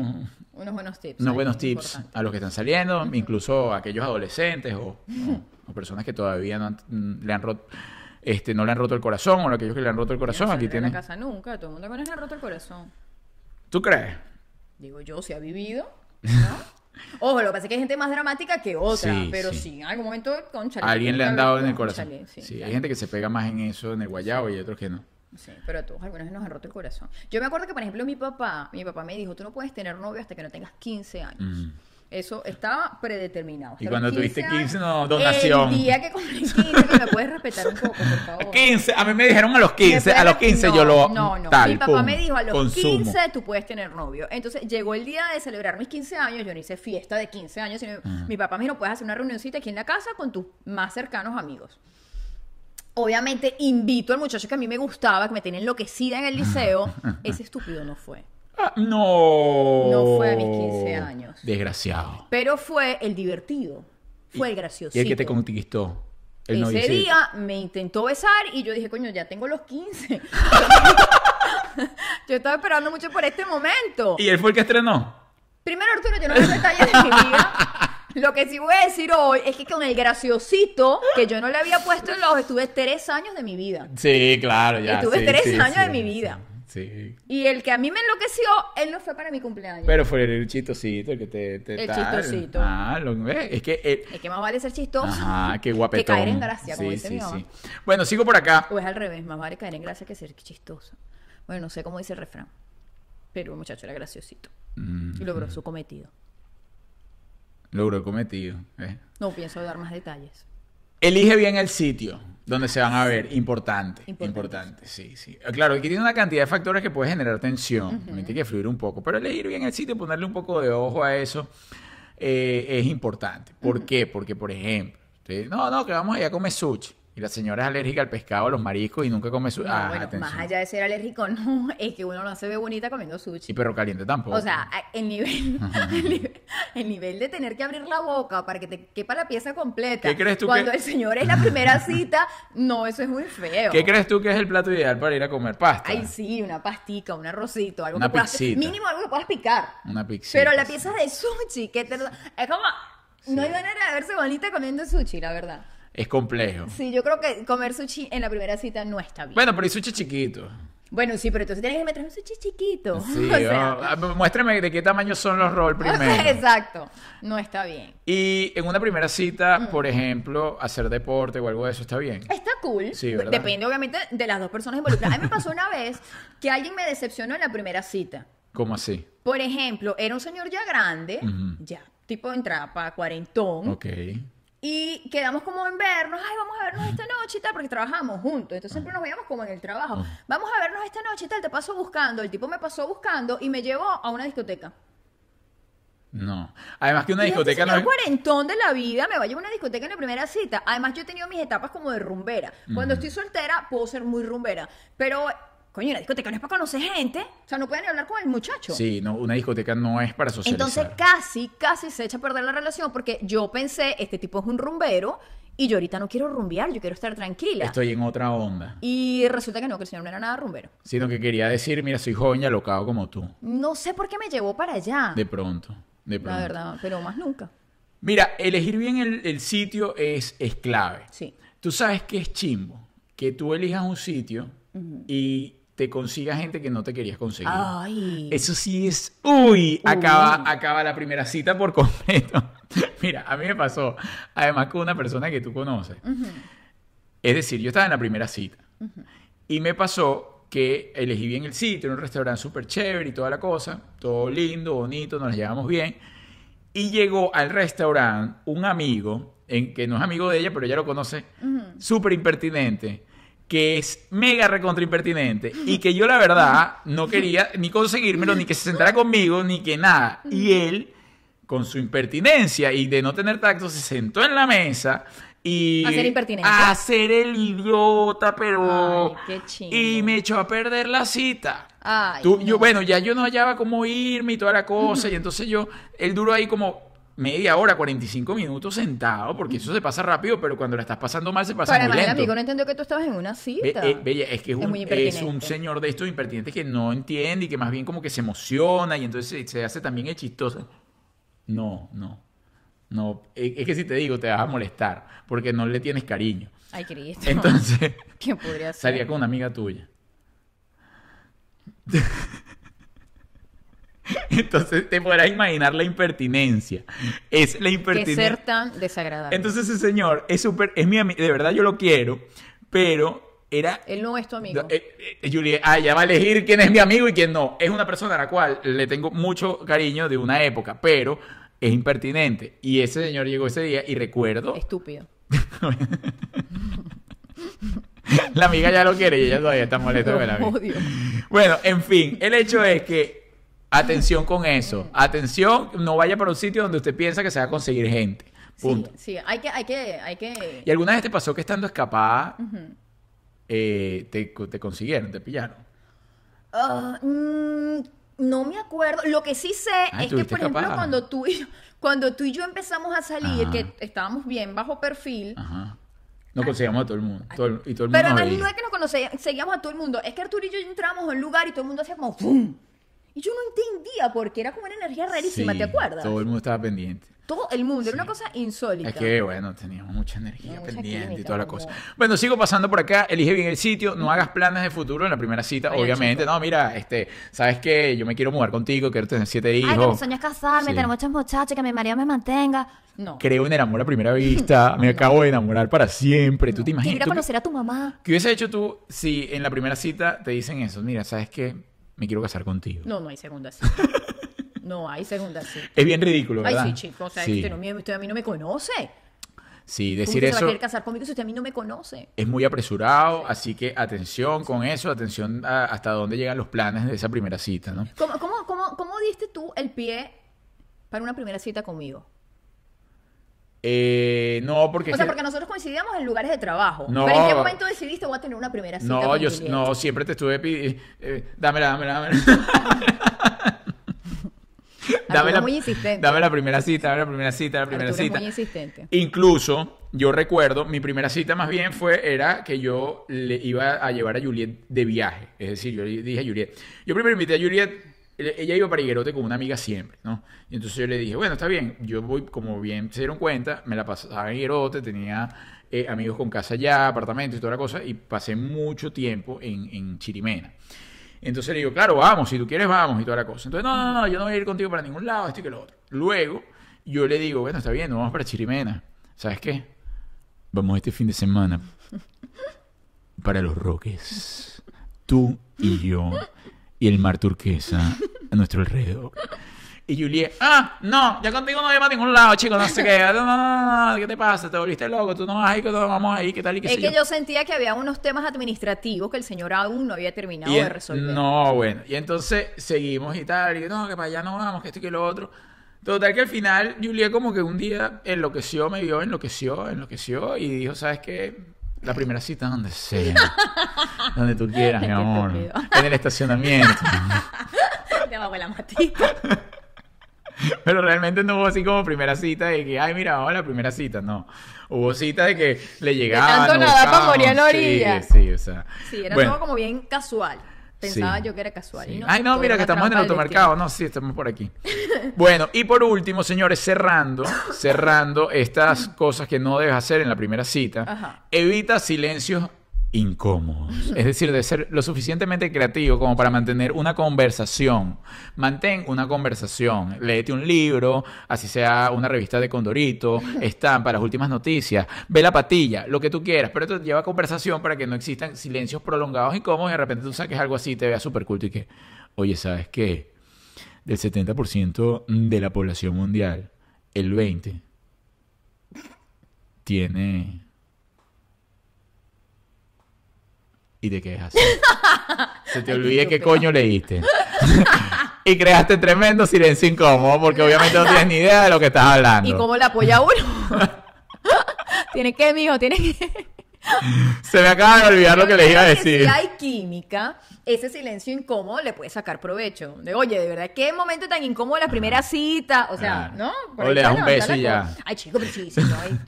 Unos buenos tips. unos buenos tips importante. a los que están saliendo, incluso a aquellos adolescentes o, o- o personas que todavía no han- le han roto, este, no le han roto el corazón o aquellos que le han roto el corazón. No Aquí tienes. casa nunca. Todo el mundo le ha roto el corazón. ¿Tú crees? Digo yo, si ha vivido, ¿no? Ojo, lo que pasa es que hay gente más dramática que otra, Sí, pero sí. sí, en algún momento con A alguien le han dado en el corazón. Sí, hay gente que se pega más en eso, en el guayabo, y otros que no. Sí, pero a todos algunas veces nos han roto el corazón. Yo me acuerdo que, por ejemplo, mi papá, mi papá me dijo, tú no puedes tener novio hasta que no tengas 15 años. Mm. Eso estaba predeterminado. Y cuando los tuviste 15 15, años, no, donación. El día que cumplí 15, que me puedes respetar un poco, por favor. 15, a mí me dijeron a los Me 15, a los 15 no, yo lo. No, no. tal, mi papá pum, me dijo a los consumo. 15 tú puedes tener novio. Entonces llegó el día de celebrar mis 15 años. Yo no hice fiesta de 15 años, sino mi papá me dijo: puedes hacer una reunioncita aquí en la casa con tus más cercanos amigos. Obviamente invito al muchacho que a mí me gustaba, que me tenía enloquecida en el liceo. Ese estúpido no fue. Ah, no. No fue a mis 15 años. Desgraciado. Pero fue el divertido. Fue el gracioso. Y el que te conquistó. El Ese día me intentó besar y yo dije, coño, ya tengo los 15. yo estaba esperando mucho por este momento. ¿Y él fue el que estrenó? Primero, Arturo, yo no veo detalles de mi vida. Lo que sí voy a decir hoy es que con el graciosito que yo no le había puesto el ojo, estuve tres años de mi vida. Sí, claro, ya. Estuve sí, tres sí, años sí, de mi vida. Sí. Y el que a mí me enloqueció, él no fue para mi cumpleaños. Pero fue el chistosito el que te. te El tal. chistosito. Ah, lo ves. Es que. él- es que más vale ser chistoso Ajá, qué guapetón. que caer en gracia, como dice sí, mi mamá. sí. Bueno, sigo por acá. O es al revés, más vale caer en gracia que ser chistoso. Bueno, no sé cómo dice el refrán. Pero el muchacho era graciosito. Mm, Y logró su cometido. Logró el cometido. ¿eh? No pienso dar más detalles. Elige bien el sitio. Donde se van a ver, importante, Importante. importante, sí, sí. Eh, Claro, aquí tiene una cantidad de factores que puede generar tensión, también tiene que fluir un poco, pero elegir bien el sitio, ponerle un poco de ojo a eso, eh, es importante. ¿Por qué? Porque, por ejemplo, usted, no, no, que vamos allá a comer sushi, y la señora es alérgica al pescado, a los mariscos, y nunca come sushi. No, Ah, bueno, atención. más allá de ser alérgico, no, es que uno no se ve bonita comiendo sushi. Y perro caliente tampoco. O sea, el nivel, el nivel, el nivel de tener que abrir la boca para que te quepa la pieza completa. ¿Qué crees tú Cuando que- el señor es la primera cita, no, eso es muy feo. ¿Qué crees tú que es el plato ideal para ir a comer pasta? Ay, sí, una pastica, un arrocito, algo Una que puedas, pixita. mínimo algo que puedas picar. Una pizza. Pero la pieza de sushi, que te, es como, no hay manera de verse bonita comiendo sushi, la verdad. Es complejo. Sí, yo creo que comer sushi en la primera cita no está bien. Bueno, pero hay sushi chiquito. Bueno, sí, pero entonces tienes que meter un sushi chiquito. Sí, o sea, oh, muéstrame de qué tamaño son los roll primero. Exacto, no está bien. Y en una primera cita, Mm. por ejemplo, hacer deporte o algo de eso está bien. Está cool. Sí, ¿verdad? Depende, obviamente, de las dos personas involucradas. A mí me pasó una vez que alguien me decepcionó en la primera cita. ¿Cómo así? Por ejemplo, era un señor ya grande, ya, tipo entraba para cuarentón, Ok. Y quedamos como en vernos, ay, vamos a vernos esta noche y tal, porque trabajamos juntos, entonces siempre nos veíamos como en el trabajo. Vamos a vernos esta noche y tal, te paso buscando. El tipo me pasó buscando y me llevó a una discoteca. No. Además que una Y este discoteca no señor es... cuarentón de la vida me va a llevar a una discoteca en la primera cita. Además, yo he tenido mis etapas como de rumbera. Cuando estoy soltera, puedo ser muy rumbera. Pero, coño, la discoteca no es para conocer gente. O sea, no pueden ni hablar con el muchacho. Sí, no, una discoteca no es para socializar. Entonces, casi, casi se echa a perder la relación porque yo pensé, este tipo es un rumbero y yo ahorita no quiero rumbear, yo quiero estar tranquila. Estoy en otra onda. Y resulta que no, que el señor no era nada rumbero. Sino que quería decir, mira, soy joven y alocado como tú. No sé por qué me llevó para allá. De pronto. De pronto. la verdad, pero más nunca. Mira, elegir bien el, el sitio es, es clave. Sí. Tú sabes que es chimbo. Que tú elijas un sitio y te consigas gente que no te querías conseguir. Ay. Eso sí es. Uy, acaba, acaba la primera cita por completo. Mira, a mí me pasó, además con una persona que tú conoces. Es decir, yo estaba en la primera cita y me pasó que elegí bien el sitio, era un restaurante súper chévere y toda la cosa, todo lindo, bonito, nos llevamos bien. Y llegó al restaurante un amigo, en, que no es amigo de ella, pero ella lo conoce, súper impertinente, que es mega recontra impertinente y que yo la verdad no quería ni conseguírmelo, ni que se sentara conmigo, ni que nada. Y él, con su impertinencia y de no tener tacto, se sentó en la mesa y... A ser impertinente. A ser el idiota, pero... Ay, qué chingo. y me echó a perder la cita. Ay, Tú- yo, no. bueno, ya yo no hallaba cómo irme y toda la cosa. Y entonces yo, él duró ahí como media hora, 45 minutos sentado, porque eso se pasa rápido, pero cuando la estás pasando mal se pasa Para muy lento. amigo no entendió que tú estabas en una Be- cita. eh, bella, es que es Es un, es un señor de estos impertinentes que no entiende y que más bien como que se emociona y entonces se, hace también el chistoso. No, no. No, es es que si te digo, te vas a molestar, porque no le tienes cariño. Ay, Cristo. Entonces, ¿Qué podría ser? salía con una amiga tuya. Entonces te podrás imaginar la impertinencia. Es la Que ser impertinencia. tan desagradable. Entonces ese señor es súper, es mi amigo, de verdad yo lo quiero, pero era... Él no es tu amigo. Eh, eh, Julie, ah, ya va a elegir quién es mi amigo y quién no. Es una persona a la cual le tengo mucho cariño de una época, pero es impertinente. Y ese señor llegó ese día y recuerdo... Estúpido. La amiga ya lo quiere y ella todavía está molesta Lo con la amiga. odio. Bueno, en fin, el hecho es que atención con eso. Atención, no vaya para un sitio donde usted piensa que se va a conseguir gente. Punto. Sí, sí, hay que, hay que, hay que. ¿Y alguna vez te pasó que estando escapada eh, te, te consiguieron, te pillaron? Ah, mm, no me acuerdo. Lo que sí sé Ah, es que, por ejemplo, escapada. cuando tú, y yo, cuando tú y yo empezamos a salir, Ajá. que estábamos bien bajo perfil, Ajá. Nos conseguíamos a todo el mundo. todo el- y todo el mundo pero además no es que nos conocíamos, seguíamos a todo el mundo, es que Arturo y yo entramos a un lugar y todo el mundo hacía como ¡fum! Y yo no entendía porque era como una energía rarísima, Sí, ¿te acuerdas? Todo el mundo estaba pendiente. Todo el mundo, era una cosa insólita. Es que, bueno, teníamos mucha energía Mucha pendiente y química, toda la como- cosa. Bueno, sigo pasando por acá. Elige bien el sitio. No hagas planes de futuro en la primera cita, Oye, obviamente. No, mira, este, ¿sabes qué? Yo me quiero mudar contigo, quiero tener siete hijos. Ay, que mi sueño es casarme, Sí. tener muchos muchachos, que mi marido me mantenga. No. Creo en el amor a primera vista. Me acabo de enamorar para siempre. ¿Tú te ir imaginas? a ¿Tú conocer a tu mamá. ¿Qué hubiese hecho tú si en la primera cita te dicen eso? Mira, ¿sabes qué? Me quiero casar contigo. No, no hay segunda cita. No hay segunda cita. Es bien ridículo, Ay, ¿verdad? sí, chico. O sea, Sí. usted, no usted a mí no me conoce. Sí, ¿Cómo decir que se va a eso querer casar conmigo si usted a mí no me conoce? es muy apresurado, así que atención con eso, atención a- hasta dónde llegan los planes de esa primera cita, ¿no? ¿Cómo, cómo, cómo, cómo diste tú el pie para una primera cita conmigo? Eh, no, porque... O sea, que- porque nosotros coincidíamos en lugares de trabajo. No. Pero ¿en qué momento decidiste voy a tener una primera cita No, yo no, siempre te estuve pidiendo... dámela, dámela, dámela. Arturo es muy insistente. Dame la primera cita, dame la primera cita, la primera Arturo es cita. muy insistente. Incluso, yo recuerdo, mi primera cita más bien fue, era que yo le iba a llevar a Juliet de viaje. Es decir, yo le dije a Juliet, yo primero invité a Juliet, ella iba para Higuerote con una amiga siempre, ¿no? Y entonces yo le dije, bueno, está bien, yo voy, como bien se dieron cuenta, me la pasaba en Higuerote, tenía eh, amigos con casa allá, apartamentos y toda la cosa, y pasé mucho tiempo en, en Chirimena. Entonces le digo, claro, vamos, si tú quieres, vamos y toda la cosa. Entonces, no, no, no, yo no voy a ir contigo para ningún lado, esto y que lo otro. Luego, yo le digo, bueno, está bien, vamos para Chirimena. ¿Sabes qué? Vamos este fin de semana para los Roques. Tú y yo. Y el mar turquesa a nuestro alrededor. Y Juliet, ah, no, ya contigo no voy para ningún lado, chico, no sé qué. No, no, no, no, ¿qué te pasa? Te volviste loco, tú no vas ahí, que no vamos ahí, qué tal y qué Es sé que yo. yo sentía que había unos temas administrativos que el señor aún no había terminado Y de resolver. No, bueno. Y entonces seguimos y tal. Y no, que para allá no vamos, que esto y que lo otro. Total que al final Julia como que un día enloqueció, me vio, enloqueció, enloqueció y dijo, ¿sabes qué? La primera cita donde sea. donde tú quieras, mi amor. En el estacionamiento. Debajo de la matita. Pero realmente no hubo así como primera cita de que, ay, mira, vamos a la primera cita. No. Hubo cita de que le llegaban. tanto nos nadar pa' buscaban. morir en la orilla. Sí, sí, o sea. Sí, era bueno. todo como bien casual. Pensaba Sí. yo que era casual. Sí. y no, Ay, no, mira que estamos en el automercado. No, sí, estamos por aquí. Bueno, y por último, señores, cerrando, cerrando estas cosas que no debes hacer en la primera cita, Ajá. evita silencios incómodos. Es decir, de ser lo suficientemente creativo como para mantener una conversación. Mantén una conversación. Léete un libro, así sea una revista de Condorito, estampa, las últimas noticias, ve la patilla, lo que tú quieras, pero esto lleva conversación para que no existan silencios prolongados incómodos y de repente tú saques algo así y te veas súper culto y que, oye, ¿sabes qué? Del 70% de la población mundial, el 20% tiene... Y te quejas. Se te olvide qué coño leíste. y creaste tremendo silencio incómodo porque obviamente no tienes ni idea de lo que estás hablando. ¿Y cómo le apoya uno? Tiene que, mijo, tiene que. Se me acaba de olvidar lo que le iba a decir. Si hay química, ese silencio incómodo le puede sacar provecho. De, oye, de verdad, qué momento tan incómodo la primera cita. O sea. ¿no? Por O le das un beso y ya. Ay, chico, pero sí, sí,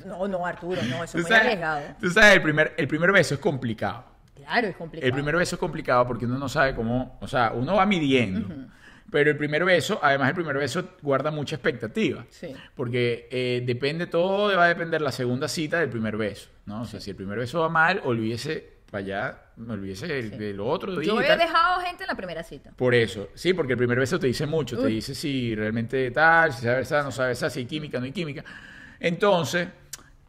no, no, no, Arturo, no, eso es muy sabes, arriesgado. tú sabes, el primer, el primer beso es complicado. Claro, es complicado. El primer beso es complicado porque uno no sabe cómo, o sea, uno va midiendo. Pero el primer beso, además el primer beso guarda mucha expectativa. Sí. Porque eh, depende, todo va a depender la segunda cita del primer beso, ¿no? O sea, si el primer beso va mal, olvídese para allá, olvídese del, del otro día. Yo he dejado gente en la primera cita. Por eso, sí, porque el primer beso te dice mucho, te dice si realmente tal, si sabe besar, no sabe besar, si hay química, no hay química. Entonces,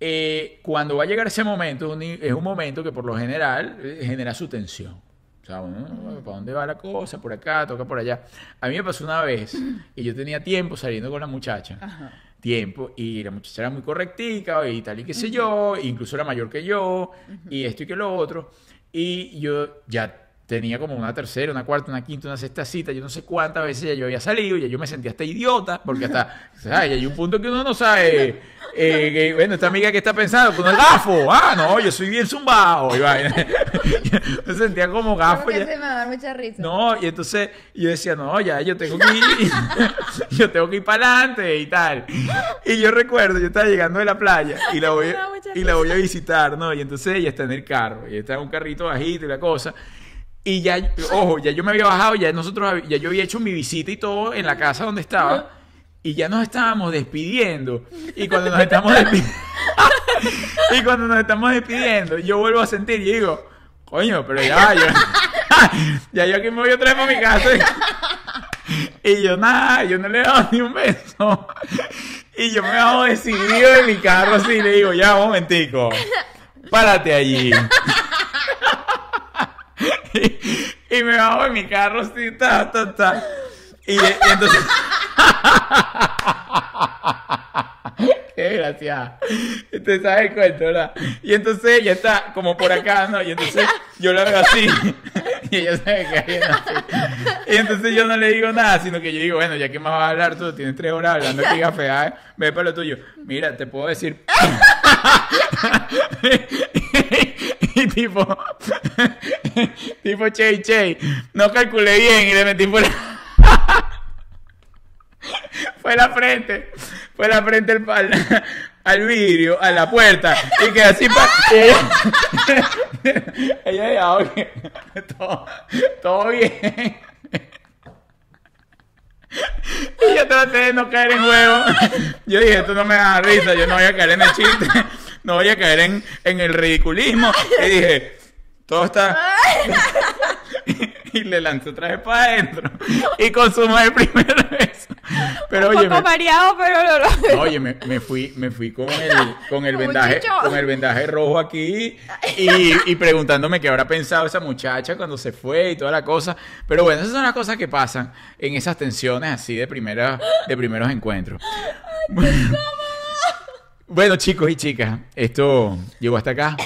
eh, cuando va a llegar ese momento, es un, momento que por lo general eh, genera su tensión. O sea, ¿para dónde va la cosa? Por acá, toca por allá. A mí me pasó una vez y yo tenía tiempo saliendo con la muchacha. Ajá. Tiempo, y la muchacha era muy correctica y tal y qué sé yo, incluso era mayor que yo, y esto y que lo otro. Y yo ya tenía como una tercera, una cuarta, una quinta, una sexta cita, yo no sé cuántas veces ya yo había salido, ya yo me sentía hasta idiota, porque hasta, ¿sabes? Ya hay un punto que uno no sabe, eh, que, bueno, esta amiga que está pensando, con el gafo, ah, no, yo soy bien zumbado, y vaina. me sentía como gafo. Ya. se me va a dar mucha risa. No, y entonces yo decía, no, ya yo tengo que ir, yo tengo que ir para adelante y tal. Y yo recuerdo, yo estaba llegando de la playa y la voy, y la voy a visitar, ¿no? Y entonces ella está en el carro, y está en un carrito bajito y la cosa. Y ya, ojo, ya yo me había bajado, ya nosotros, ya yo había hecho mi visita y todo en la casa donde estaba. Y ya nos estábamos despidiendo. Y cuando nos estamos despidiendo, y cuando nos estamos despidiendo, yo vuelvo a sentir y digo, coño, pero ya, yo, ya yo aquí me voy otra vez para mi casa. Y yo, nada, yo no le he dado ni un beso. Y yo me bajo decidido de mi carro así y le digo, ya, un momentico, párate allí. Y, me bajo de mi carro así, ta, ta, ta. Y, y entonces... Qué pirateada. Entonces, ¿sabes el cuento? Y entonces ella está como por acá, ¿no? Y entonces yo la veo así. Y ella me cae viendo así. Y entonces yo no le digo nada, sino que yo digo, bueno, ya que más vas a hablar tú, tienes tres horas hablando aquí gafea, ¿eh? ve para lo tuyo. Mira, te puedo decir. tipo, tipo, che, che, no calculé bien y le metí por fue la frente, fue la frente al, al, al vidrio, a la puerta, y que así pa ella, todo, todo bien. Y yo traté de no caer en juego. Yo dije, esto no me da risa, yo no voy a caer en el chiste, no voy a caer en, en el ridiculismo. Y dije, todo está... y le lanzó otra vez para adentro. Y consumó el primer beso. Pero Un oye, poco mareado, pero. Oye, me, me fui, me fui con el, con el vendaje, con el vendaje rojo aquí y, y preguntándome qué habrá pensado esa muchacha cuando se fue y toda la cosa. Pero bueno, esas son las cosas que pasan en esas tensiones así de primera, de primeros encuentros. Bueno, chicos y chicas, esto llegó hasta acá.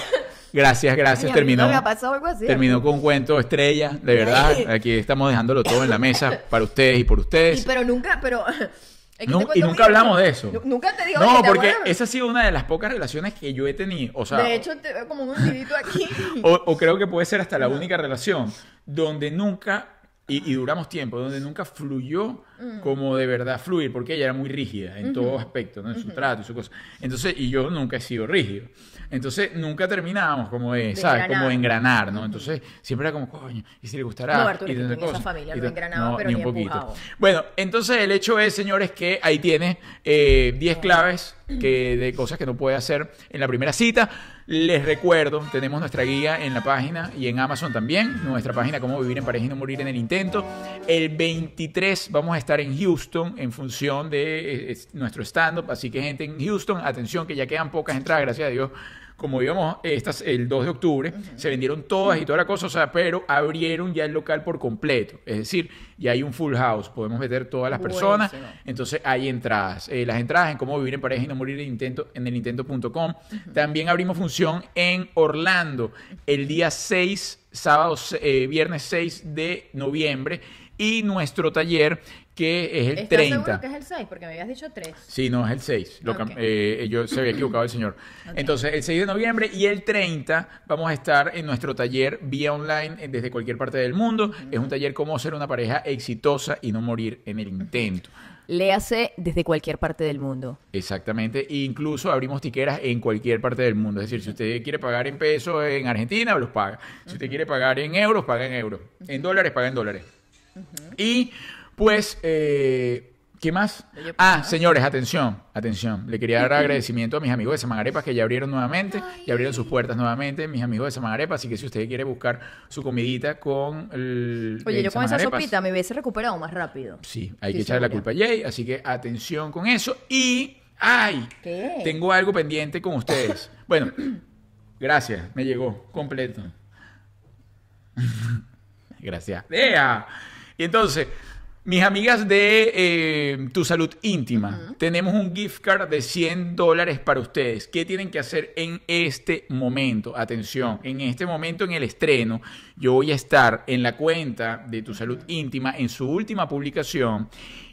Gracias, gracias. Terminó. algo así. Terminó con un cuento estrella, de verdad. Aquí estamos dejándolo todo en la mesa para ustedes y por Y, ustedes. pero nunca, pero... es que No, y nunca hablamos de eso. Nu- Nunca te digo No, "Oye, porque ¿te acuerdas?". esa ha sido una de las pocas relaciones que yo he tenido. O sea, De hecho, te veo como un aquí. o, o creo que puede ser hasta la única relación donde nunca, y, y duramos tiempo, donde nunca fluyó Mm. como de verdad fluir, porque ella era muy rígida en todo aspecto, ¿no? en su trato y su cosa. Entonces, y yo nunca he sido rígido. Entonces, nunca terminábamos como de, ¿sabes? engranar. Como de engranar, ¿no? Entonces, siempre era como, coño, y si le gustará. No, Arturo, y que familia Y no engranaba, pero ni un poquito. empujado. Bueno, entonces el hecho es, señores, que ahí tiene eh, 10 claves que, de cosas que no puede hacer en la primera cita. Les recuerdo, tenemos nuestra guía en la página y en Amazon también, nuestra página Cómo vivir en pareja y no morir en el intento. El 23 vamos a estar en Houston en función de eh, es- nuestro stand-up, así que gente en Houston, atención que ya quedan pocas entradas, gracias a Dios. Como íbamos estas, el 2 de octubre, se vendieron todas y toda la cosa, o sea, pero abrieron ya el local por completo. Es decir, ya hay un full house, podemos meter todas las personas. Buenísimo. Entonces hay entradas. Eh, las entradas en cómo vivir en pareja y no morir en, intento, en el intento.com. También abrimos función en Orlando el día 6, sábado, eh, viernes 6 de noviembre. Y nuestro taller que es el ¿Estás 30. seguro que es el 6? Porque me habías dicho 3. Sí, no, es el 6. Lo cam- Ok. eh, yo se había equivocado el señor. Entonces, el 6 de noviembre y el 30 vamos a estar en nuestro taller vía online eh, desde cualquier parte del mundo. Es un taller cómo ser una pareja exitosa y no morir en el intento. Léase desde cualquier parte del mundo. Exactamente. E incluso abrimos tiqueras en cualquier parte del mundo. Es decir, si usted quiere pagar en pesos en Argentina, los paga. Si usted quiere pagar en euros, paga en euros. En dólares, paga en dólares. Y pues, eh, ¿qué más? Ah, señores, atención, atención. Le quería dar agradecimiento a mis amigos de Samagarepas que ya abrieron nuevamente, ya abrieron sus puertas nuevamente, mis amigos de Samagarepas. Así que si usted quiere buscar su comidita con el. Oye, el yo con esa Samagarepas, sopita me hubiese recuperado más rápido. Sí, hay que echarle la culpa a Jay, así que atención con eso. Y, ¡ay! ¿Qué? Tengo algo pendiente con ustedes. Bueno, gracias, me llegó completo. gracias. ¡Ea! Y entonces, mis amigas de eh, Tu Salud Íntima, tenemos un gift card de 100 dólares para ustedes. ¿Qué tienen que hacer en este momento? Atención, en este momento en el estreno, yo voy a estar en la cuenta de Tu Salud Íntima, en su última publicación,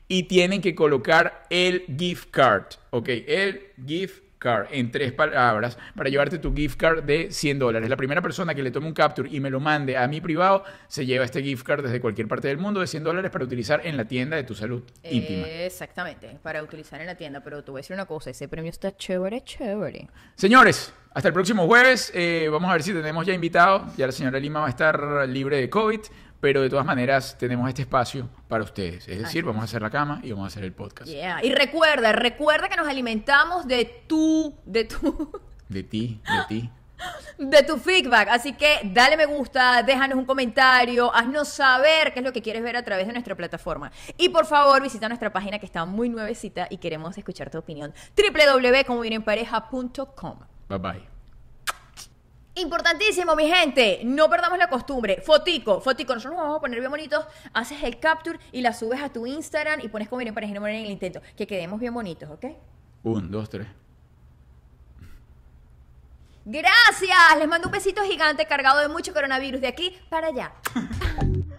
y tienen que colocar el gift card, ¿ok? El gift card en tres palabras para llevarte tu gift card de 100 dólares. La primera persona que le tome un capture y me lo mande a mi privado se lleva este gift card desde cualquier parte del mundo de 100 dólares para utilizar en la tienda de tu salud íntima. Exactamente, para utilizar en la tienda. Pero te voy a decir una cosa, ese premio está chévere, chévere. Señores, hasta el próximo jueves. eh, vamos a ver si tenemos ya invitado. Ya la señora Lima va a estar libre de COVID, pero de todas maneras tenemos este espacio para ustedes. Es decir, vamos a hacer la cama y vamos a hacer el podcast. Yeah. Y recuerda, recuerda que nos alimentamos de tu, de tu, De ti, de ti. de tu feedback. Así que dale me gusta, déjanos un comentario, haznos saber qué es lo que quieres ver a través de nuestra plataforma. Y por favor, visita nuestra página que está muy nuevecita y queremos escuchar tu opinión. www.comovivenpareja.com Bye bye. Importantísimo, mi gente, no perdamos la costumbre. Fotico, fotico, nosotros nos vamos a poner bien bonitos. Haces el capture y la subes a tu Instagram y pones como viene para en el intento. Que quedemos bien bonitos, ¿ok? Un, dos, tres. Gracias, les mando un besito gigante cargado de mucho coronavirus de aquí para allá.